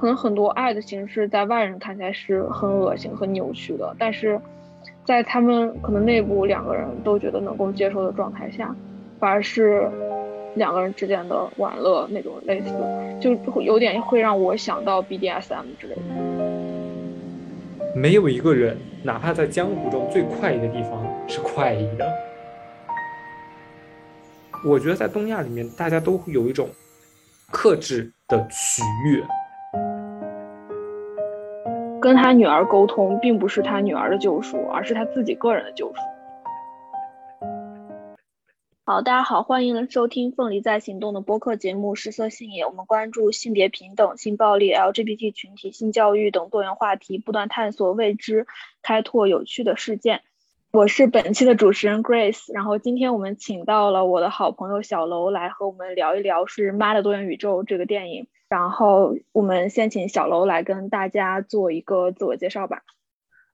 可能很多爱的形式在外人看起来是很恶心、很扭曲的，但是在他们可能内部两个人都觉得能够接受的状态下，反而是两个人之间的玩乐那种类似，就有点会让我想到 BDSM 之类的。没有一个人，哪怕在江湖中最快意的地方是快意的。我觉得在东亚里面，大家都会有一种克制的取悦。跟他女儿沟通，并不是他女儿的救赎，而是他自己个人的救赎。好，大家好，欢迎收听《凤梨在行动》的播客节目《食色性也》，我们关注性别平等、性暴力、LGBT 群体、性教育等多元话题，不断探索未知，开拓有趣的事件。我是本期的主持人 Grace，然后今天我们请到了我的好朋友小楼来和我们聊一聊是《妈的多元宇宙》这个电影。然后我们先请小楼来跟大家做一个自我介绍吧。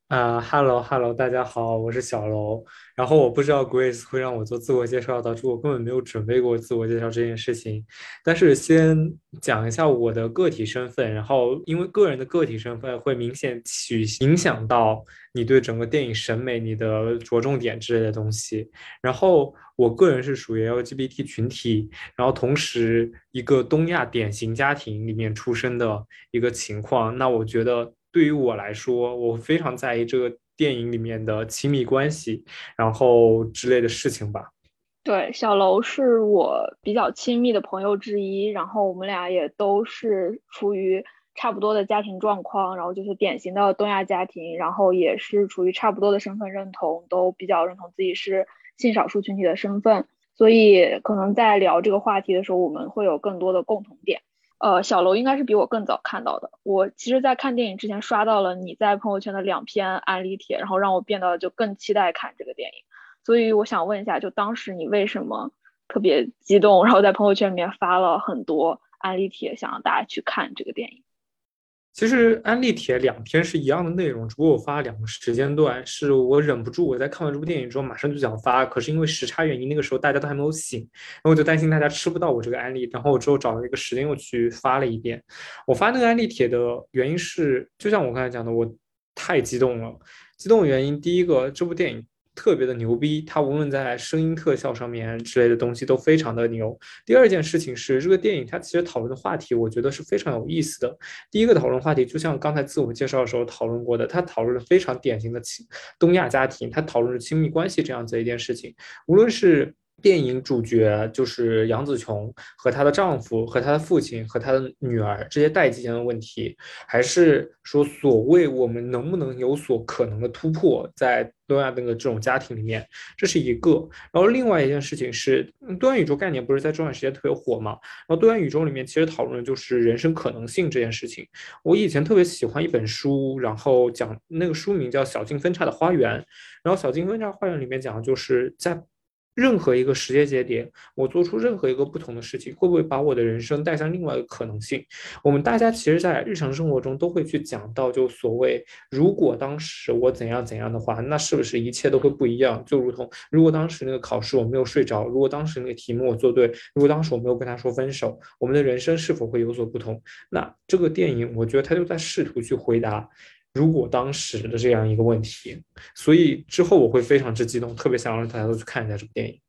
啊哈喽哈喽，大家好，我是小楼。然后我不知道 Grace 会让我做自我介绍，导致我根本没有准备过自我介绍这件事情。但是先讲一下我的个体身份，然后因为个人的个体身份会明显去影响到你对整个电影审美、你的着重点之类的东西。然后我个人是属于 LGBT 群体，然后同时一个东亚典型家庭里面出生的一个情况。那我觉得。对于我来说，我非常在意这个电影里面的亲密关系，然后之类的事情吧。对，小楼是我比较亲密的朋友之一，然后我们俩也都是处于差不多的家庭状况，然后就是典型的东亚家庭，然后也是处于差不多的身份认同，都比较认同自己是性少数群体的身份，所以可能在聊这个话题的时候，我们会有更多的共同点。呃，小楼应该是比我更早看到的。我其实，在看电影之前刷到了你在朋友圈的两篇安利帖，然后让我变得就更期待看这个电影。所以我想问一下，就当时你为什么特别激动，然后在朋友圈里面发了很多安利帖，想让大家去看这个电影？其实安利帖两天是一样的内容，只不过我发了两个时间段，是我忍不住我在看完这部电影之后马上就想发，可是因为时差原因，那个时候大家都还没有醒，然后我就担心大家吃不到我这个安利，然后我之后找了一个时间又去发了一遍。我发那个安利帖的原因是，就像我刚才讲的，我太激动了。激动原因，第一个，这部电影。特别的牛逼，它无论在声音特效上面之类的东西都非常的牛。第二件事情是，这个电影它其实讨论的话题，我觉得是非常有意思的。第一个讨论话题，就像刚才自我介绍的时候讨论过的，它讨论了非常典型的亲东亚家庭，它讨论了亲密关系这样子一件事情，无论是。电影主角就是杨紫琼和她的丈夫、和她的父亲、和她的女儿这些代际间的问题，还是说所谓我们能不能有所可能的突破，在东亚那个这种家庭里面，这是一个。然后另外一件事情是，多元宇宙概念不是在这段时间特别火嘛？然后多元宇宙里面其实讨论的就是人生可能性这件事情。我以前特别喜欢一本书，然后讲那个书名叫《小径分叉的花园》，然后《小径分叉花园》里面讲的就是在。任何一个时间节点，我做出任何一个不同的事情，会不会把我的人生带向另外一个可能性？我们大家其实，在日常生活中都会去讲到，就所谓如果当时我怎样怎样的话，那是不是一切都会不一样？就如同如果当时那个考试我没有睡着，如果当时那个题目我做对，如果当时我没有跟他说分手，我们的人生是否会有所不同？那这个电影，我觉得他就在试图去回答。如果当时的这样一个问题，所以之后我会非常之激动，特别想让大家都去看一下这部电影。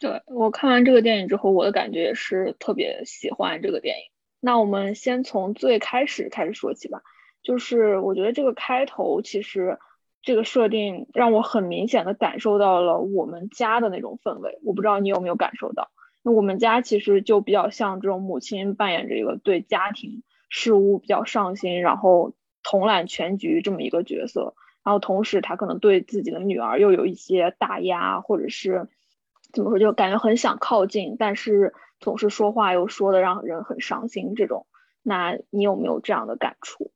对我看完这个电影之后，我的感觉也是特别喜欢这个电影。那我们先从最开始开始说起吧，就是我觉得这个开头其实这个设定让我很明显的感受到了我们家的那种氛围。我不知道你有没有感受到？那我们家其实就比较像这种母亲扮演着一个对家庭事务比较上心，然后。统揽全局这么一个角色，然后同时他可能对自己的女儿又有一些打压，或者是怎么说，就感觉很想靠近，但是总是说话又说的让人很伤心。这种，那你有没有这样的感触？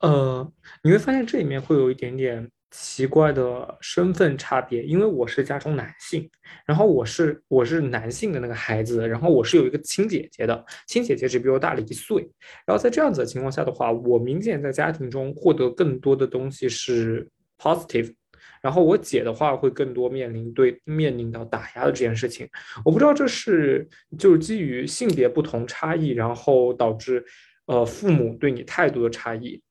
呃，你会发现这里面会有一点点。奇怪的身份差别，因为我是家中男性，然后我是我是男性的那个孩子，然后我是有一个亲姐姐的，亲姐姐只比我大了一岁，然后在这样子的情况下的话，我明显在家庭中获得更多的东西是 positive，然后我姐的话会更多面临对面临到打压的这件事情，我不知道这是就是基于性别不同差异，然后导致。呃父母对你态度的差异，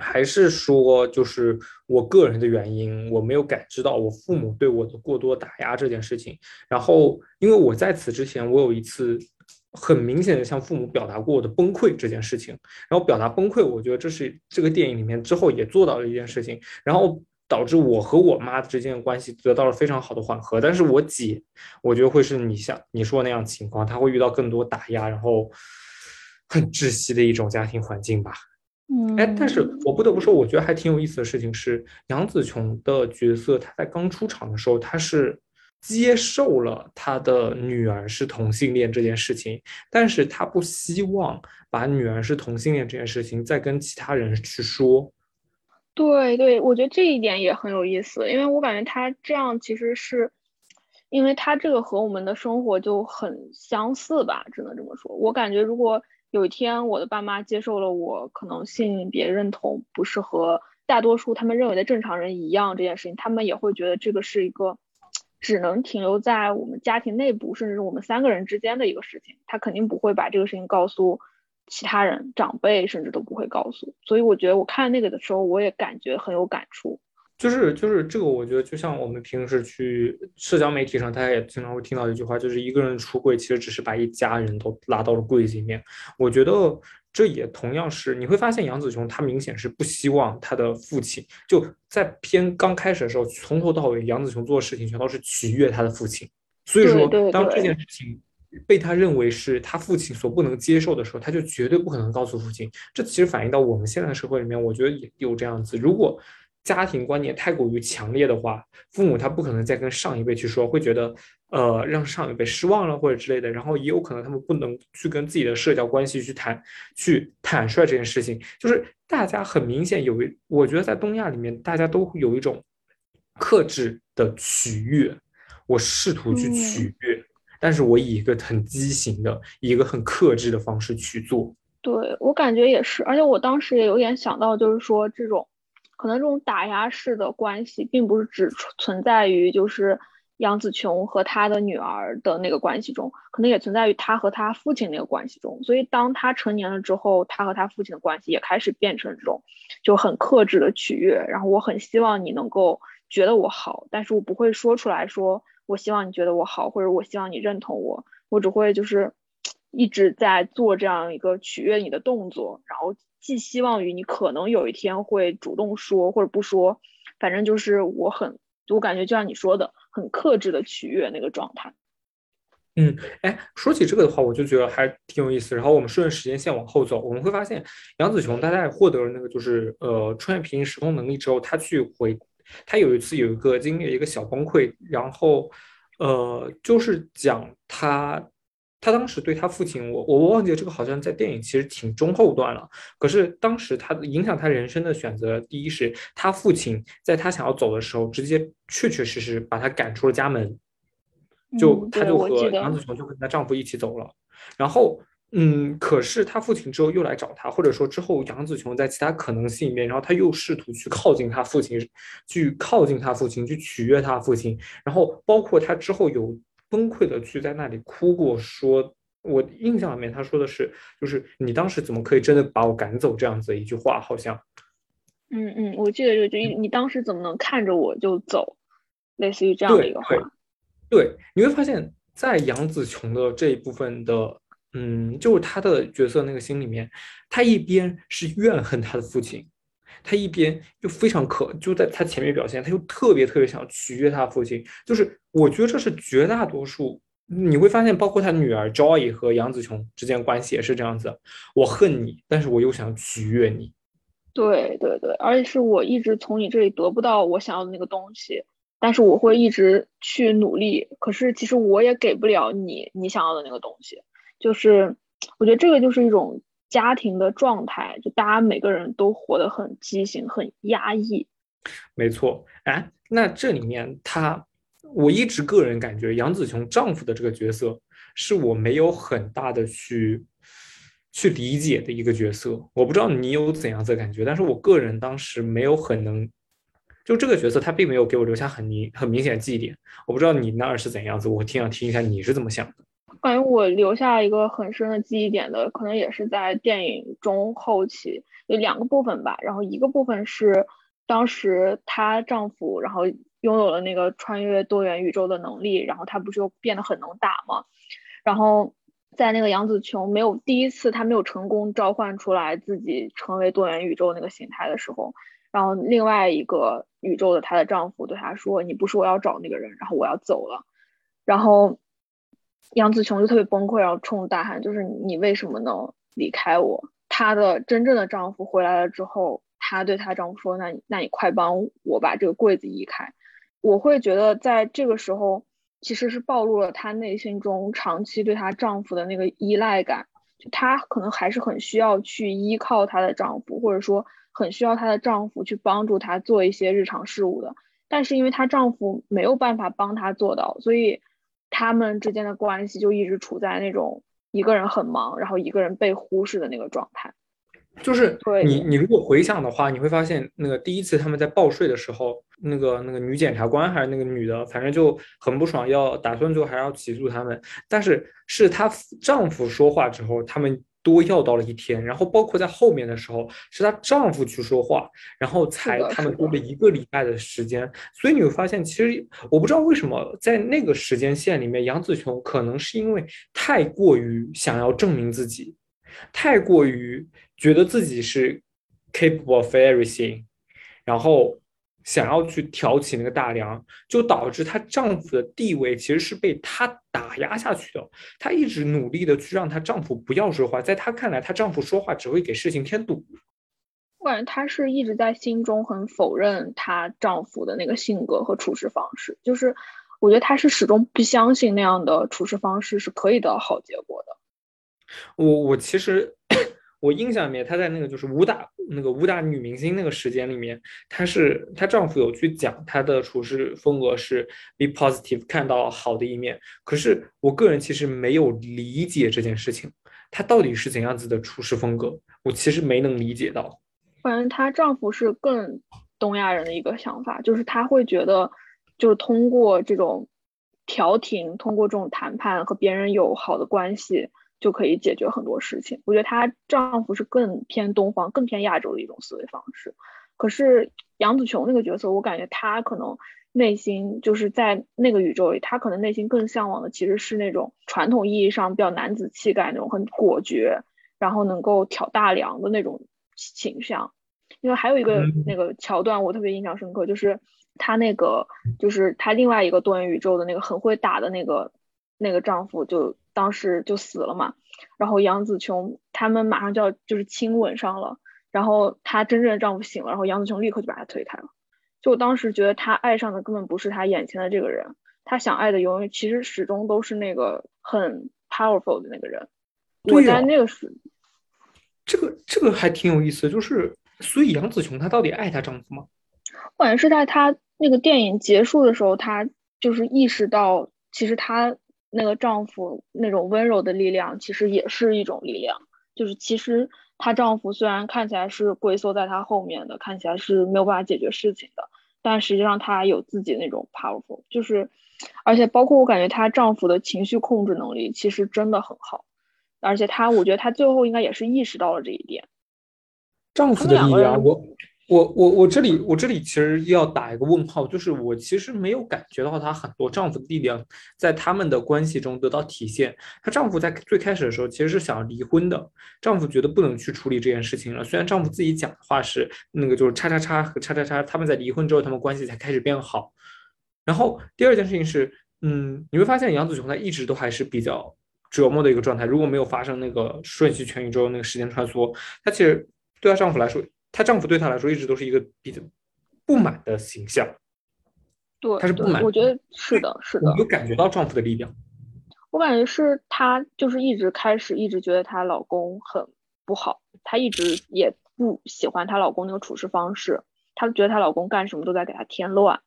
还是说就是我个人的原因，我没有感知到我父母对我的过多打压这件事情。然后，因为我在此之前，我有一次很明显的向父母表达过我的崩溃这件事情。然后表达崩溃，我觉得这是这个电影里面之后也做到了一件事情。然后。导致我和我妈之间的关系得到了非常好的缓和，但是我姐，我觉得会是你像你说那样情况，她会遇到更多打压，然后很窒息的一种家庭环境吧。嗯，哎，但是我不得不说，我觉得还挺有意思的事情是，杨紫琼的角色，她在刚出场的时候，她是接受了她的女儿是同性恋这件事情，但是她不希望把女儿是同性恋这件事情再跟其他人去说。对对，我觉得这一点也很有意思，因为我感觉她这样其实是，因为她这个和我们的生活就很相似吧，只能这么说。我感觉如果有一天我的爸妈接受了我可能性别认同不是和大多数他们认为的正常人一样这件事情，他们也会觉得这个是一个只能停留在我们家庭内部，甚至是我们三个人之间的一个事情，他肯定不会把这个事情告诉。其他人、长辈甚至都不会告诉，所以我觉得我看那个的时候，我也感觉很有感触。就是就是这个，我觉得就像我们平时去社交媒体上，大家也经常会听到一句话，就是一个人出柜，其实只是把一家人都拉到了柜子里面。我觉得这也同样是，你会发现杨紫琼她明显是不希望她的父亲就在片刚开始的时候，从头到尾杨紫琼做的事情全都是取悦她的父亲。所以说，当这件事情。被他认为是他父亲所不能接受的时候，他就绝对不可能告诉父亲。这其实反映到我们现在的社会里面，我觉得也有这样子。如果家庭观念太过于强烈的话，父母他不可能再跟上一辈去说，会觉得呃让上一辈失望了或者之类的。然后也有可能他们不能去跟自己的社交关系去谈去坦率这件事情。就是大家很明显有一，我觉得在东亚里面，大家都会有一种克制的取悦，我试图去取悦。但是我以一个很畸形的、以一个很克制的方式去做。对我感觉也是，而且我当时也有点想到，就是说这种可能这种打压式的关系，并不是只存在于就是杨紫琼和她的女儿的那个关系中，可能也存在于她和她父亲那个关系中。所以当她成年了之后，她和她父亲的关系也开始变成这种就很克制的取悦。然后我很希望你能够觉得我好，但是我不会说出来说。我希望你觉得我好，或者我希望你认同我，我只会就是一直在做这样一个取悦你的动作，然后寄希望于你可能有一天会主动说或者不说，反正就是我很，我感觉就像你说的，很克制的取悦那个状态。嗯，哎，说起这个的话，我就觉得还挺有意思。然后我们顺着时间线往后走，我们会发现杨紫琼她在获得了那个就是呃穿越平行时空能力之后，她去回。他有一次有一个经历了一个小崩溃，然后，呃，就是讲他，他当时对他父亲，我我忘记了这个好像在电影其实挺中后段了。可是当时他影响他人生的选择，第一是他父亲在他想要走的时候，直接确确实实把他赶出了家门，就他就和杨子琼就跟她丈夫一起走了，然后。嗯，可是他父亲之后又来找他，或者说之后杨子琼在其他可能性里面，然后他又试图去靠近他父亲，去靠近他父亲，去取悦他父亲，然后包括他之后有崩溃的去在那里哭过，说我印象里面他说的是，就是你当时怎么可以真的把我赶走这样子一句话，好像，嗯嗯，我记得就就，你当时怎么能看着我就走，类似于这样的一个话，对，你会发现在杨紫琼的这一部分的。嗯，就是她的角色那个心里面，她一边是怨恨她的父亲，他一边又非常可，就在他前面表现，他又特别特别想取悦他父亲。就是我觉得这是绝大多数，你会发现，包括他女儿 Joy 和杨紫琼之间关系也是这样子。我恨你，但是我又想取悦你。对对对，而且是我一直从你这里得不到我想要的那个东西，但是我会一直去努力。可是其实我也给不了你你想要的那个东西。就是，我觉得这个就是一种家庭的状态，就大家每个人都活得很畸形、很压抑。没错，哎，那这里面他，我一直个人感觉杨紫琼丈夫的这个角色是我没有很大的去去理解的一个角色。我不知道你有怎样的感觉，但是我个人当时没有很能，就这个角色他并没有给我留下很明很明显的记忆点。我不知道你那儿是怎样子，我挺想听一下你是怎么想的。感觉我留下一个很深的记忆点的，可能也是在电影中后期有两个部分吧。然后一个部分是当时她丈夫，然后拥有了那个穿越多元宇宙的能力，然后他不是又变得很能打吗？然后在那个杨紫琼没有第一次，她没有成功召唤出来自己成为多元宇宙那个形态的时候，然后另外一个宇宙的她的丈夫对她说：“你不是我要找那个人，然后我要走了。”然后杨紫琼就特别崩溃，然后冲着大喊：“就是你为什么能离开我？”她的真正的丈夫回来了之后，她对她丈夫说：“那你那你快帮我把这个柜子移开。”我会觉得在这个时候。其实是暴露了她内心中长期对她丈夫的那个依赖感，就她可能还是很需要去依靠她的丈夫，或者说很需要她的丈夫去帮助她做一些日常事务的。但是因为她丈夫没有办法帮她做到，所以他们之间的关系就一直处在那种一个人很忙，然后一个人被忽视的那个状态。就是你，你如果回想的话，你会发现那个第一次他们在报税的时候，那个那个女检察官还是那个女的，反正就很不爽，要打算最后还要起诉他们。但是是她丈夫说话之后，他们多要到了一天。然后包括在后面的时候，是她丈夫去说话，然后才他们多了一个礼拜的时间。所以你会发现，其实我不知道为什么在那个时间线里面，杨紫琼可能是因为太过于想要证明自己。太过于觉得自己是 capable of everything，然后想要去挑起那个大梁，就导致她丈夫的地位其实是被她打压下去的。她一直努力的去让她丈夫不要说话，在她看来，她丈夫说话只会给事情添堵。我感觉她是一直在心中很否认她丈夫的那个性格和处事方式，就是我觉得她是始终不相信那样的处事方式是可以得到好结果的。我我其实我印象里面，她在那个就是武打那个武打女明星那个时间里面，她是她丈夫有去讲她的处事风格是 be positive，看到好的一面。可是我个人其实没有理解这件事情，她到底是怎样子的处事风格，我其实没能理解到。反正她丈夫是更东亚人的一个想法，就是他会觉得，就是通过这种调停，通过这种谈判和别人有好的关系。就可以解决很多事情。我觉得她丈夫是更偏东方、更偏亚洲的一种思维方式。可是杨紫琼那个角色，我感觉她可能内心就是在那个宇宙里，她可能内心更向往的其实是那种传统意义上比较男子气概那种很果决，然后能够挑大梁的那种形象。因为还有一个那个桥段我特别印象深刻，就是她那个就是她另外一个多元宇宙的那个很会打的那个那个丈夫就。当时就死了嘛，然后杨紫琼他们马上就要就是亲吻上了，然后她真正的丈夫醒了，然后杨紫琼立刻就把他推开了。就我当时觉得她爱上的根本不是她眼前的这个人，她想爱的永远其实始终都是那个很 powerful 的那个人。我在那个时，这个这个还挺有意思，就是所以杨紫琼她到底爱她丈夫吗？我感觉是在她那个电影结束的时候，她就是意识到其实她。那个丈夫那种温柔的力量，其实也是一种力量。就是其实她丈夫虽然看起来是龟缩在她后面的，看起来是没有办法解决事情的，但实际上她有自己那种 powerful。就是，而且包括我感觉她丈夫的情绪控制能力其实真的很好。而且她，我觉得她最后应该也是意识到了这一点。丈夫的力量，我。我我我这里我这里其实要打一个问号，就是我其实没有感觉到她很多丈夫的力量在他们的关系中得到体现。她丈夫在最开始的时候其实是想要离婚的，丈夫觉得不能去处理这件事情了。虽然丈夫自己讲的话是那个就是叉叉叉和叉叉叉，他们在离婚之后，他们关系才开始变好。然后第二件事情是，嗯，你会发现杨紫琼她一直都还是比较折磨的一个状态。如果没有发生那个瞬息全宇宙那个时间穿梭，她其实对她丈夫来说。她丈夫对她来说一直都是一个比较不满的形象，对，她是不满。我觉得是的，是的。有感觉到丈夫的力量。我感觉是她就是一直开始一直觉得她老公很不好，她一直也不喜欢她老公那个处事方式，她觉得她老公干什么都在给她添乱。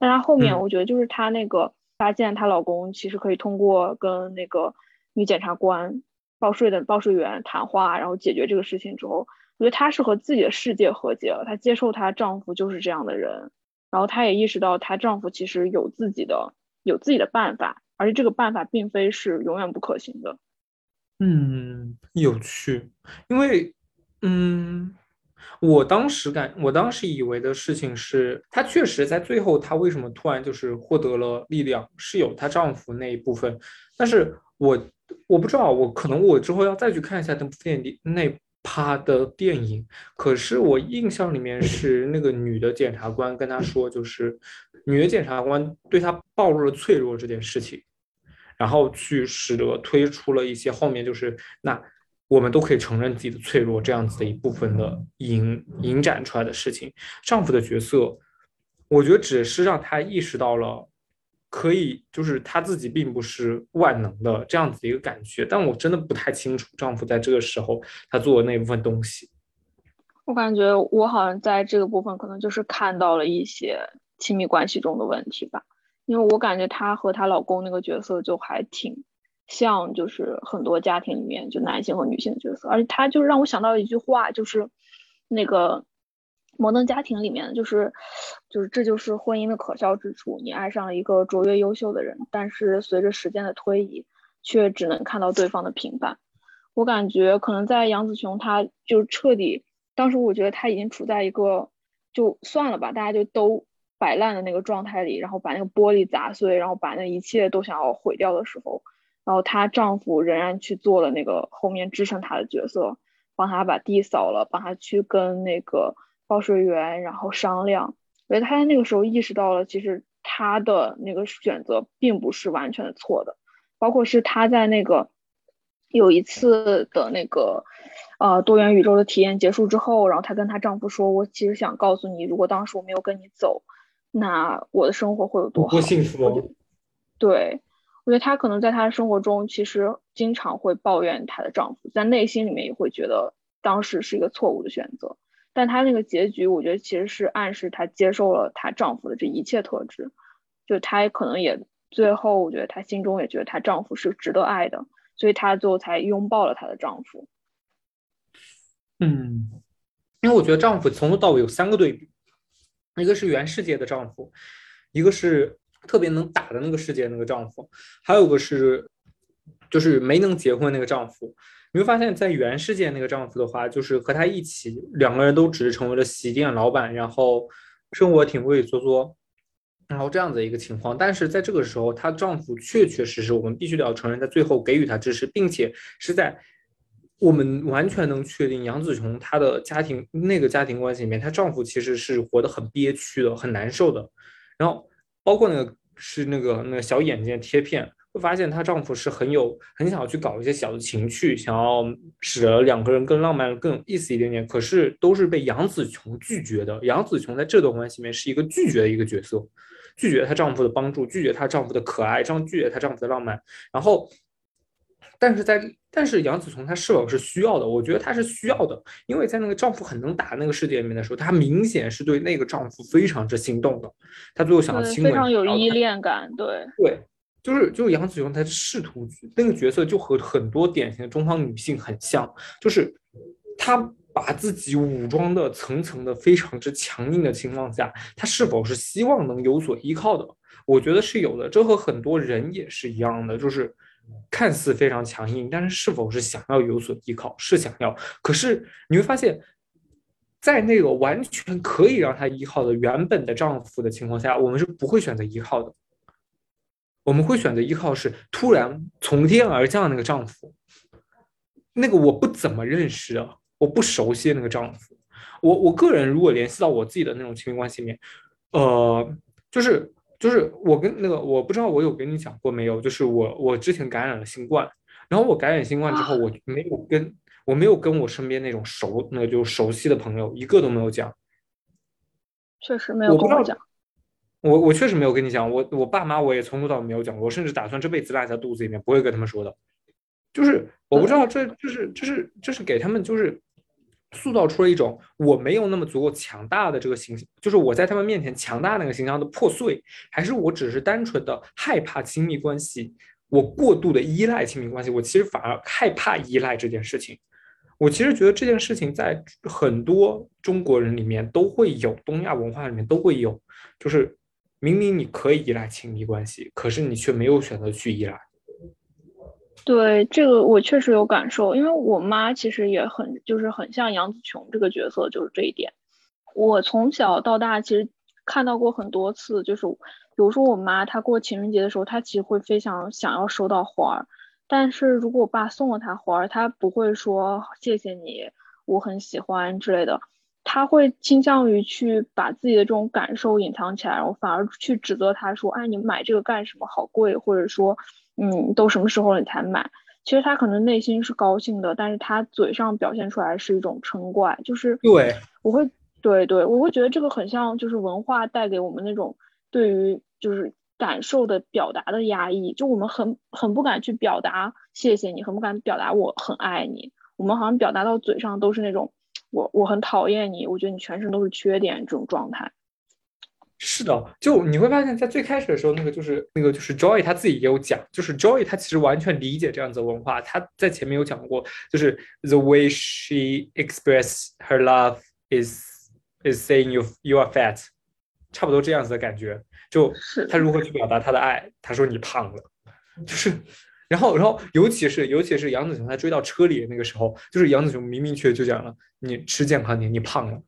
但她后面我觉得就是她那个发现她老公其实可以通过跟那个女检察官报税的报税员谈话，然后解决这个事情之后。我觉得她是和自己的世界和解了，她接受她丈夫就是这样的人，然后她也意识到她丈夫其实有自己的有自己的办法，而且这个办法并非是永远不可行的。嗯，有趣，因为，嗯，我当时感，我当时以为的事情是，她确实在最后，她为什么突然就是获得了力量，是有她丈夫那一部分，但是我我不知道，我可能我之后要再去看一下那部电影那他的电影，可是我印象里面是那个女的检察官跟他说，就是女的检察官对她暴露了脆弱这件事情。然后去使得推出了一些后面就是那我们都可以承认自己的脆弱这样子的一部分的引引展出来的事情。丈夫的角色，我觉得只是让他意识到了可以就是她自己并不是万能的这样子一个感觉。但我真的不太清楚丈夫在这个时候他做的那部分东西。我感觉我好像在这个部分可能就是看到了一些亲密关系中的问题吧。因为我感觉她和她老公那个角色就还挺像，就是很多家庭里面就男性和女性的角色，而且她就让我想到一句话，就是那个摩登家庭里面，就是就是这就是婚姻的可笑之处，你爱上了一个卓越优秀的人，但是随着时间的推移，却只能看到对方的平凡。我感觉可能在杨紫琼，她就彻底，当时我觉得她已经处在一个就算了吧，大家就都。摆烂的那个状态里，然后把那个玻璃砸碎，然后把那一切都想要毁掉的时候，然后她丈夫仍然去做了那个后面支撑她的角色，帮她把地扫了，帮她去跟那个报税员然后商量。我觉得她在那个时候意识到了，其实她的那个选择并不是完全的错的，包括是她在那个有一次的那个。呃，多元宇宙的体验结束之后，然后她跟她丈夫说：“我其实想告诉你，如果当时我没有跟你走。”那我的生活会有多好？幸福。对，我觉得她可能在她的生活中，其实经常会抱怨她的丈夫，在内心里面也会觉得当时是一个错误的选择。但她那个结局，我觉得其实是暗示她接受了她丈夫的这一切特质，就她可能也最后，我觉得她心中也觉得她丈夫是值得爱的，所以她最后才拥抱了她的丈夫。嗯，因为我觉得丈夫从头到尾有三个对比。一个是原世界的丈夫，一个是特别能打的那个世界那个丈夫，还有个是就是没能结婚那个丈夫。你会发现在原世界那个丈夫的话，就是和他一起两个人都只是成为了洗衣店老板，然后生活挺畏畏缩缩，然后这样子一个情况。但是在这个时候，她丈夫确确实实，我们必须得要承认，在最后给予她支持，并且是在。我们完全能确定，杨紫琼她的家庭那个家庭关系里面，她丈夫其实是活得很憋屈的，很难受的。然后包括那个是那个那个小眼睛贴片，会发现她丈夫是很有很想要去搞一些小的情趣，想要使得两个人更浪漫、更有意思一点点。可是都是被杨紫琼拒绝的。杨紫琼在这段关系里面是一个拒绝的一个角色，拒绝她丈夫的帮助，拒绝她丈夫的可爱，这样拒绝她丈夫的浪漫。然后。但是在但是杨紫琼她是否是需要的？我觉得她是需要的，因为在那个丈夫很能打那个世界里面的时候，她明显是对那个丈夫非常之心动的。她最后想要亲吻，非常有依恋感。对对，就是就是杨紫琼她试图那个角色就和很多典型的中方女性很像，就是她把自己武装的层层的非常之强硬的情况下，她是否是希望能有所依靠的？我觉得是有的，这和很多人也是一样的，就是。看似非常强硬，但是是否是想要有所依靠？是想要。可是你会发现，在那个完全可以让她依靠的原本的丈夫的情况下，我们是不会选择依靠的。我们会选择依靠是突然从天而降那个丈夫，那个我不怎么认识啊，我不熟悉那个丈夫。我我个人如果联系到我自己的那种亲密关系里面，呃，就是。就是我跟那个我不知道我有跟你讲过没有？就是我我之前感染了新冠，然后我感染新冠之后，我没有跟我没有跟我身边那种熟那个就熟悉的朋友一个都没有讲。确实没有跟我讲。我我我确实没有跟你讲，我我爸妈我也从头到尾没有讲过，我甚至打算这辈子赖在肚子里面，不会跟他们说的。就是我不知道，这就是就是就是给他们就是。塑造出了一种我没有那么足够强大的这个形象，就是我在他们面前强大那个形象的破碎，还是我只是单纯的害怕亲密关系，我过度的依赖亲密关系，我其实反而害怕依赖这件事情。我其实觉得这件事情在很多中国人里面都会有，东亚文化里面都会有，就是明明你可以依赖亲密关系，可是你却没有选择去依赖。对这个我确实有感受，因为我妈其实也很就是很像杨紫琼这个角色，就是这一点。我从小到大其实看到过很多次，就是比如说我妈她过情人节的时候，她其实会非常想要收到花儿，但是如果我爸送了她花儿，她不会说谢谢你，我很喜欢之类的。他会倾向于去把自己的这种感受隐藏起来，然后反而去指责他说：“哎，你买这个干什么？好贵！”或者说：“嗯，都什么时候了你才买？”其实他可能内心是高兴的，但是他嘴上表现出来是一种嗔怪。就是对，我会对对，我会觉得这个很像，就是文化带给我们那种对于就是感受的表达的压抑。就我们很很不敢去表达谢谢你，很不敢表达我很爱你。我们好像表达到嘴上都是那种。我我很讨厌你，我觉得你全身都是缺点这种状态。是的，就你会发现在最开始的时候，那个就是那个就是 Joy 他自己也有讲，就是 Joy 他其实完全理解这样子的文化。他在前面有讲过，就是 the way she express her love is is saying you you are fat，差不多这样子的感觉。就他如何去表达他的爱？他说你胖了，就是。然后，然后，尤其是，尤其是杨子琼他追到车里那个时候，就是杨子琼明明确就讲了，你吃健康点，你胖了，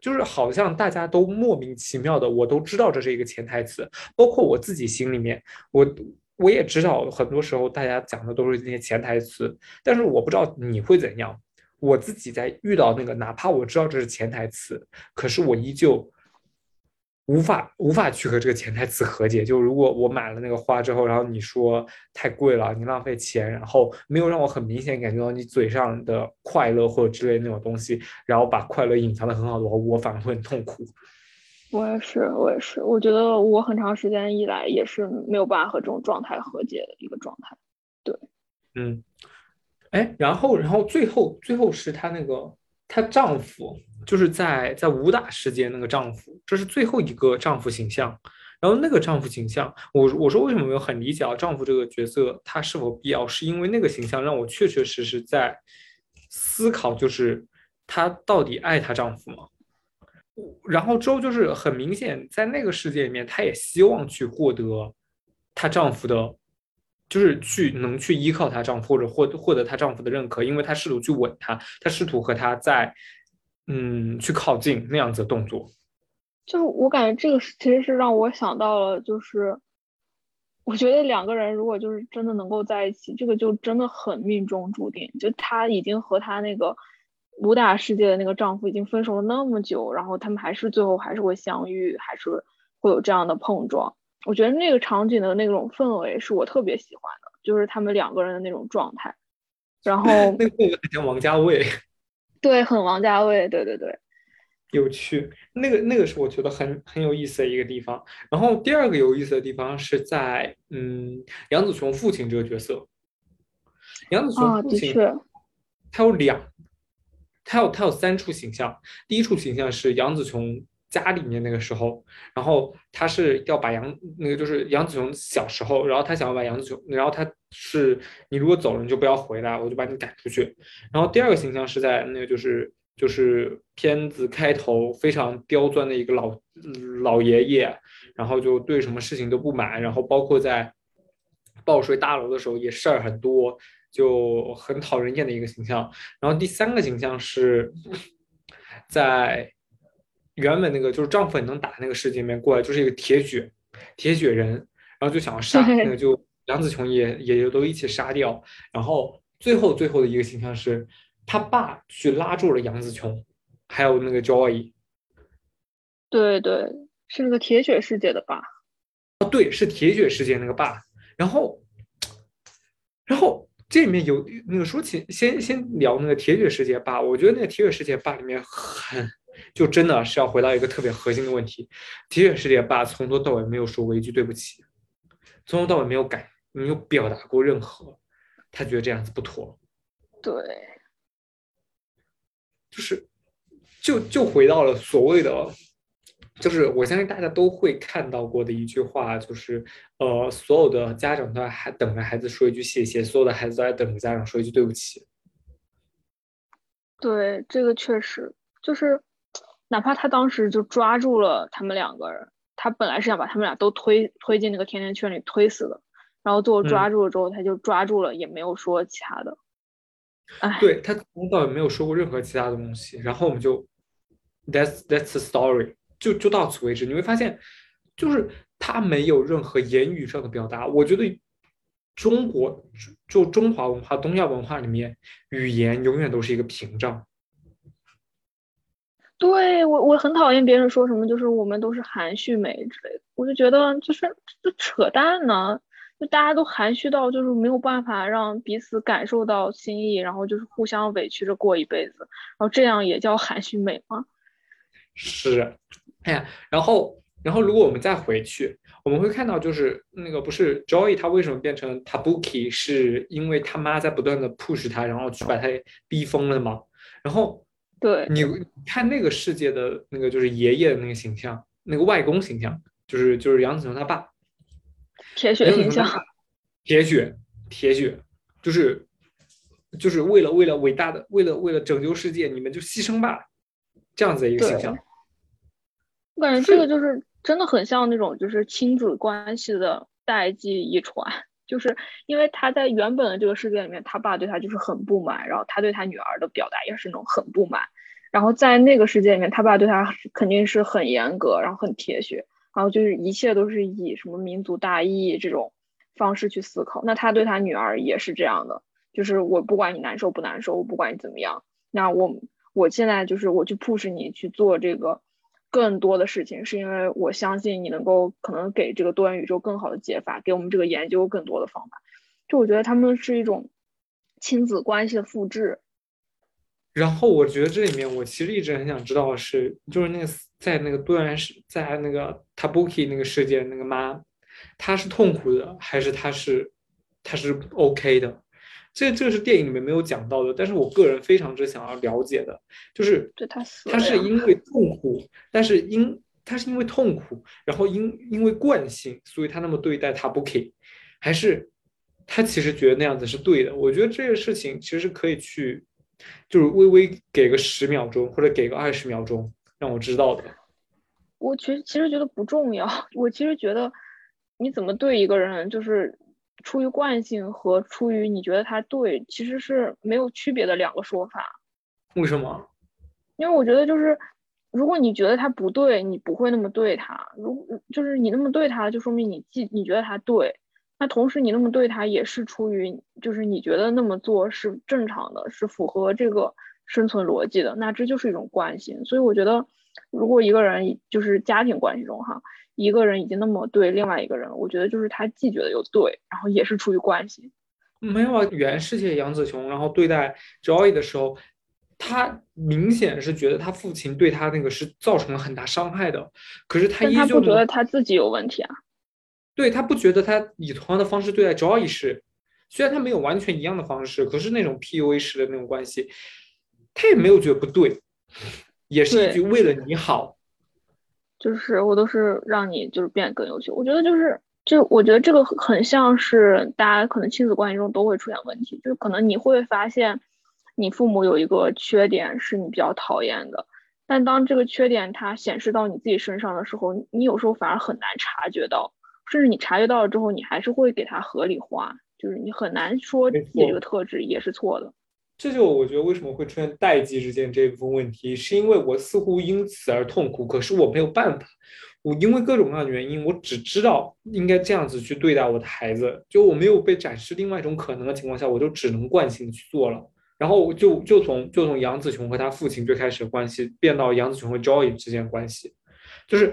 就是好像大家都莫名其妙的，我都知道这是一个潜台词，包括我自己心里面，我我也知道，很多时候大家讲的都是那些潜台词，但是我不知道你会怎样，我自己在遇到那个，哪怕我知道这是潜台词，可是我依旧。无法无法去和这个潜台词和解。就如果我买了那个花之后，然后你说太贵了，你浪费钱，然后没有让我很明显感觉到你嘴上的快乐或者之类那种东西，然后把快乐隐藏的很好的话，我反而会很痛苦。我也是，我也是，我觉得我很长时间以来也是没有办法和这种状态和解的一个状态。对，嗯，哎，然后然后最后最后是他那个她丈夫。就是在在武打世界那个丈夫，这是最后一个丈夫形象。然后那个丈夫形象，我我说为什么没有很理解啊？丈夫这个角色他是否必要？是因为那个形象让我确确实实在思考，就是她到底爱她丈夫吗？然后之后就是很明显，在那个世界里面，她也希望去获得她丈夫的，就是去能去依靠她丈夫或者获获得她丈夫的认可，因为她试图去吻他，她试图和他在。嗯，去靠近那样子的动作，就是我感觉这个其实是让我想到了，就是我觉得两个人如果就是真的能够在一起，这个就真的很命中注定。就她已经和她那个武打世界的那个丈夫已经分手了那么久，然后他们还是最后还是会相遇，还是会有这样的碰撞。我觉得那个场景的那种氛围是我特别喜欢的，就是他们两个人的那种状态。然 后那个很像王家卫。对，很王家卫，对对对，有趣。那个那个是我觉得很很有意思的一个地方。然后第二个有意思的地方是在，嗯，杨子琼父亲这个角色。杨子琼父亲，他有两，他有他有三处形象。第一处形象是杨紫琼家里面那个时候，然后他是要把杨那个就是杨子琼小时候，然后他想要把杨子琼，然后他。是你如果走了，你就不要回来，我就把你赶出去。然后第二个形象是在那个就是就是片子开头非常刁钻的一个老老爷爷，然后就对什么事情都不满，然后包括在报税大楼的时候也事儿很多，就很讨人厌的一个形象。然后第三个形象是在原本那个就是丈夫很能打那个世界里面过来，就是一个铁血铁血人，然后就想要杀那个就。杨紫琼也也就都一起杀掉，然后最后最后的一个形象是，他爸去拉住了杨紫琼，还有那个 Joy。对对，是那个铁血世界的爸。哦，对，是铁血世界那个爸。然后，然后这里面有那个说起，先先聊那个铁血世界爸。我觉得那个铁血世界爸里面很，就真的是要回到一个特别核心的问题：的确世界爸从头到尾没有说过一句对不起，从头到尾没有改。没有表达过任何，他觉得这样子不妥。对，就是，就就回到了所谓的，就是我相信大家都会看到过的一句话，就是呃，所有的家长都在还等着孩子说一句谢谢，所有的孩子都在等着家长说一句对不起。对，这个确实就是，哪怕他当时就抓住了他们两个人，他本来是想把他们俩都推推进那个甜甜圈里推死的，然后最后抓住了之后，他就抓住了，也没有说其他的。哎，对他从头到尾没有说过任何其他的东西，然后我们就 that's that's the story，就就到此为止。你会发现，就是他没有任何言语上的表达。我觉得中国就中华文化、东亚文化里面，语言永远都是一个屏障。对我我很讨厌别人说什么，就是我们都是含蓄美之类的，我就觉得就是这扯淡呢。就大家都含蓄到就是没有办法让彼此感受到心意，然后就是互相委屈着过一辈子，然后这样也叫含蓄美吗？是，哎呀，然后然后如果我们再回去，我们会看到就是那个不是 Joy 他为什么变成 Tabuki，是因为他妈在不断的 push 他，然后去把他逼疯了吗？然后。对你看那个世界的那个就是爷爷的那个形象，那个外公形象，就是就是杨子琼他爸，铁血形象，铁血铁血，就是就是为了为了伟大的为了为了拯救世界，你们就牺牲吧，这样子的一个形象。我感觉这个就是真的很像那种就是亲子关系的代际遗传。就是因为他在原本的这个世界里面，他爸对他就是很不满，然后他对他女儿的表达也是那种很不满。然后在那个世界里面，他爸对他肯定是很严格，然后很铁血，然后就是一切都是以什么民族大义这种方式去思考。那他对他女儿也是这样的，就是我不管你难受不难受，我不管你怎么样，那我我现在就是我去 push 你去做这个。更多的事情是因为我相信你能够可能给这个多元宇宙更好的解法，给我们这个研究更多的方法。就我觉得他们是一种亲子关系的复制。然后我觉得这里面我其实一直很想知道的是，就是那个在那个多元世，在那个 Tabuki 那个世界那个妈，她是痛苦的还是她是她是 OK 的？这这个是电影里面没有讲到的，但是我个人非常之想要了解的，就是他他是因为痛苦，但是因他是因为痛苦，然后因因为惯性，所以他那么对待他不给，还是他其实觉得那样子是对的？我觉得这个事情其实可以去，就是微微给个十秒钟或者给个二十秒钟让我知道的。我其实其实觉得不重要，我其实觉得你怎么对一个人就是。出于惯性和出于你觉得他对，其实是没有区别的两个说法。为什么？因为我觉得就是，如果你觉得他不对，你不会那么对他。如就是你那么对他，就说明你既你觉得他对，那同时你那么对他也是出于就是你觉得那么做是正常的，是符合这个生存逻辑的。那这就是一种惯性。所以我觉得，如果一个人就是家庭关系中哈。一个人已经那么对另外一个人了，我觉得就是他既觉得又对，然后也是出于关心。没有啊，原世界杨紫琼，然后对待 Joy 的时候，他明显是觉得他父亲对他那个是造成了很大伤害的。可是他依旧不觉得他自己有问题啊。对他不觉得他以同样的方式对待 Joy 是，虽然他没有完全一样的方式，可是那种 PUA 式的那种关系，他也没有觉得不对，也是一句为了你好。就是我都是让你就是变得更优秀，我觉得就是就我觉得这个很像是大家可能亲子关系中都会出现问题，就是可能你会发现你父母有一个缺点是你比较讨厌的，但当这个缺点它显示到你自己身上的时候，你有时候反而很难察觉到，甚至你察觉到了之后，你还是会给它合理化，就是你很难说自己这个特质也是错的。这就我觉得为什么会出现代际之间这一部分问题，是因为我似乎因此而痛苦，可是我没有办法，我因为各种各样的原因，我只知道应该这样子去对待我的孩子，就我没有被展示另外一种可能的情况下，我就只能惯性去做了，然后就就从就从杨紫琼和他父亲最开始的关系变到杨紫琼和 Joy 之间关系，就是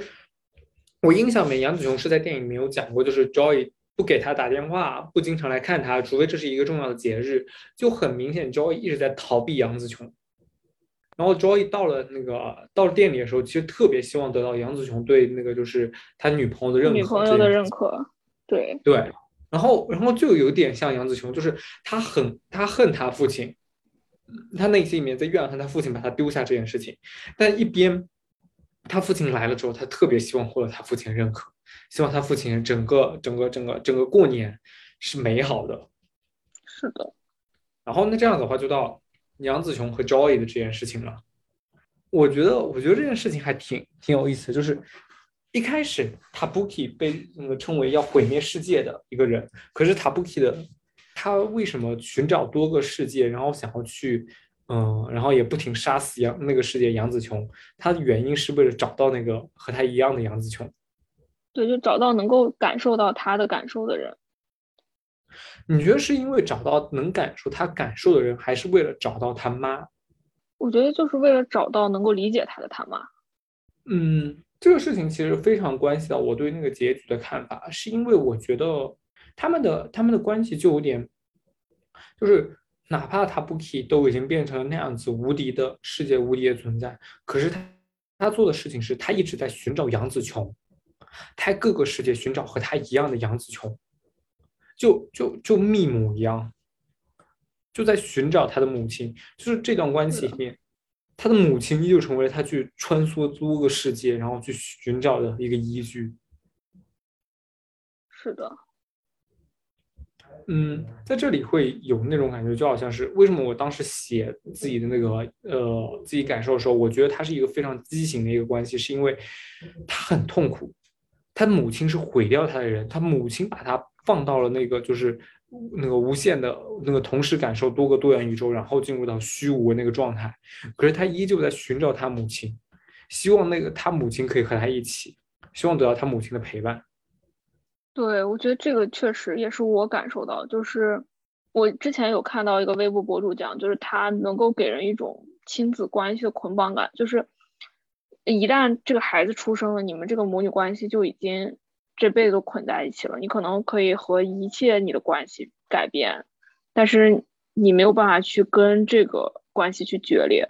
我印象里面杨紫琼是在电影里面有讲过，就是 Joy。不给他打电话，不经常来看他，除非这是一个重要的节日，就很明显，Joy 一直在逃避杨紫琼。然后 Joy 到了那个到了店里的时候，其实特别希望得到杨紫琼对那个就是他女朋友的认可。女朋友的认可，对对。然后然后就有点像杨紫琼，就是他很他恨他父亲，他内心里面在怨恨他父亲把他丢下这件事情，但一边他父亲来了之后，他特别希望获得他父亲认可。希望他父亲整个整个整个整个过年是美好的，是的。然后那这样的话，就到杨子琼和 Joy 的这件事情了。我觉得，我觉得这件事情还挺挺有意思，就是一开始 Tabuki 被那个称为要毁灭世界的一个人，可是 Tabuki 的他为什么寻找多个世界，然后想要去，嗯，然后也不停杀死杨那个世界杨紫琼，他的原因是为了找到那个和他一样的杨紫琼。对，就找到能够感受到他的感受的人。你觉得是因为找到能感受他感受的人，还是为了找到他妈？我觉得就是为了找到能够理解他的他妈。嗯。这个事情其实非常关系到我对那个结局的看法，是因为我觉得他们的他们的关系就有点，就是哪怕他不 key 都已经变成了那样子无敌的世界无敌的存在，可是他他做的事情是他一直在寻找杨紫琼，他各个世界寻找和他一样的杨紫琼，就就就密母一样，就在寻找他的母亲，就是这段关系里面。他的母亲依旧成为了他去穿梭多个世界，然后去寻找的一个依据。是的，嗯，在这里会有那种感觉，就好像是为什么我当时写自己的那个呃自己感受的时候，我觉得它是一个非常畸形的一个关系，是因为他很痛苦，他母亲是毁掉他的人，他母亲把他放到了那个就是。那个无限的那个同时感受多个多元宇宙，然后进入到虚无那个状态，可是他依旧在寻找他母亲，希望那个他母亲可以和他一起，希望得到他母亲的陪伴。对，我觉得这个确实也是我感受到，就是我之前有看到一个微博博主讲，就是他能够给人一种亲子关系的捆绑感，就是一旦这个孩子出生了，你们这个母女关系就已经。这辈子都捆在一起了，你可能可以和一切你的关系改变，但是你没有办法去跟这个关系去决裂。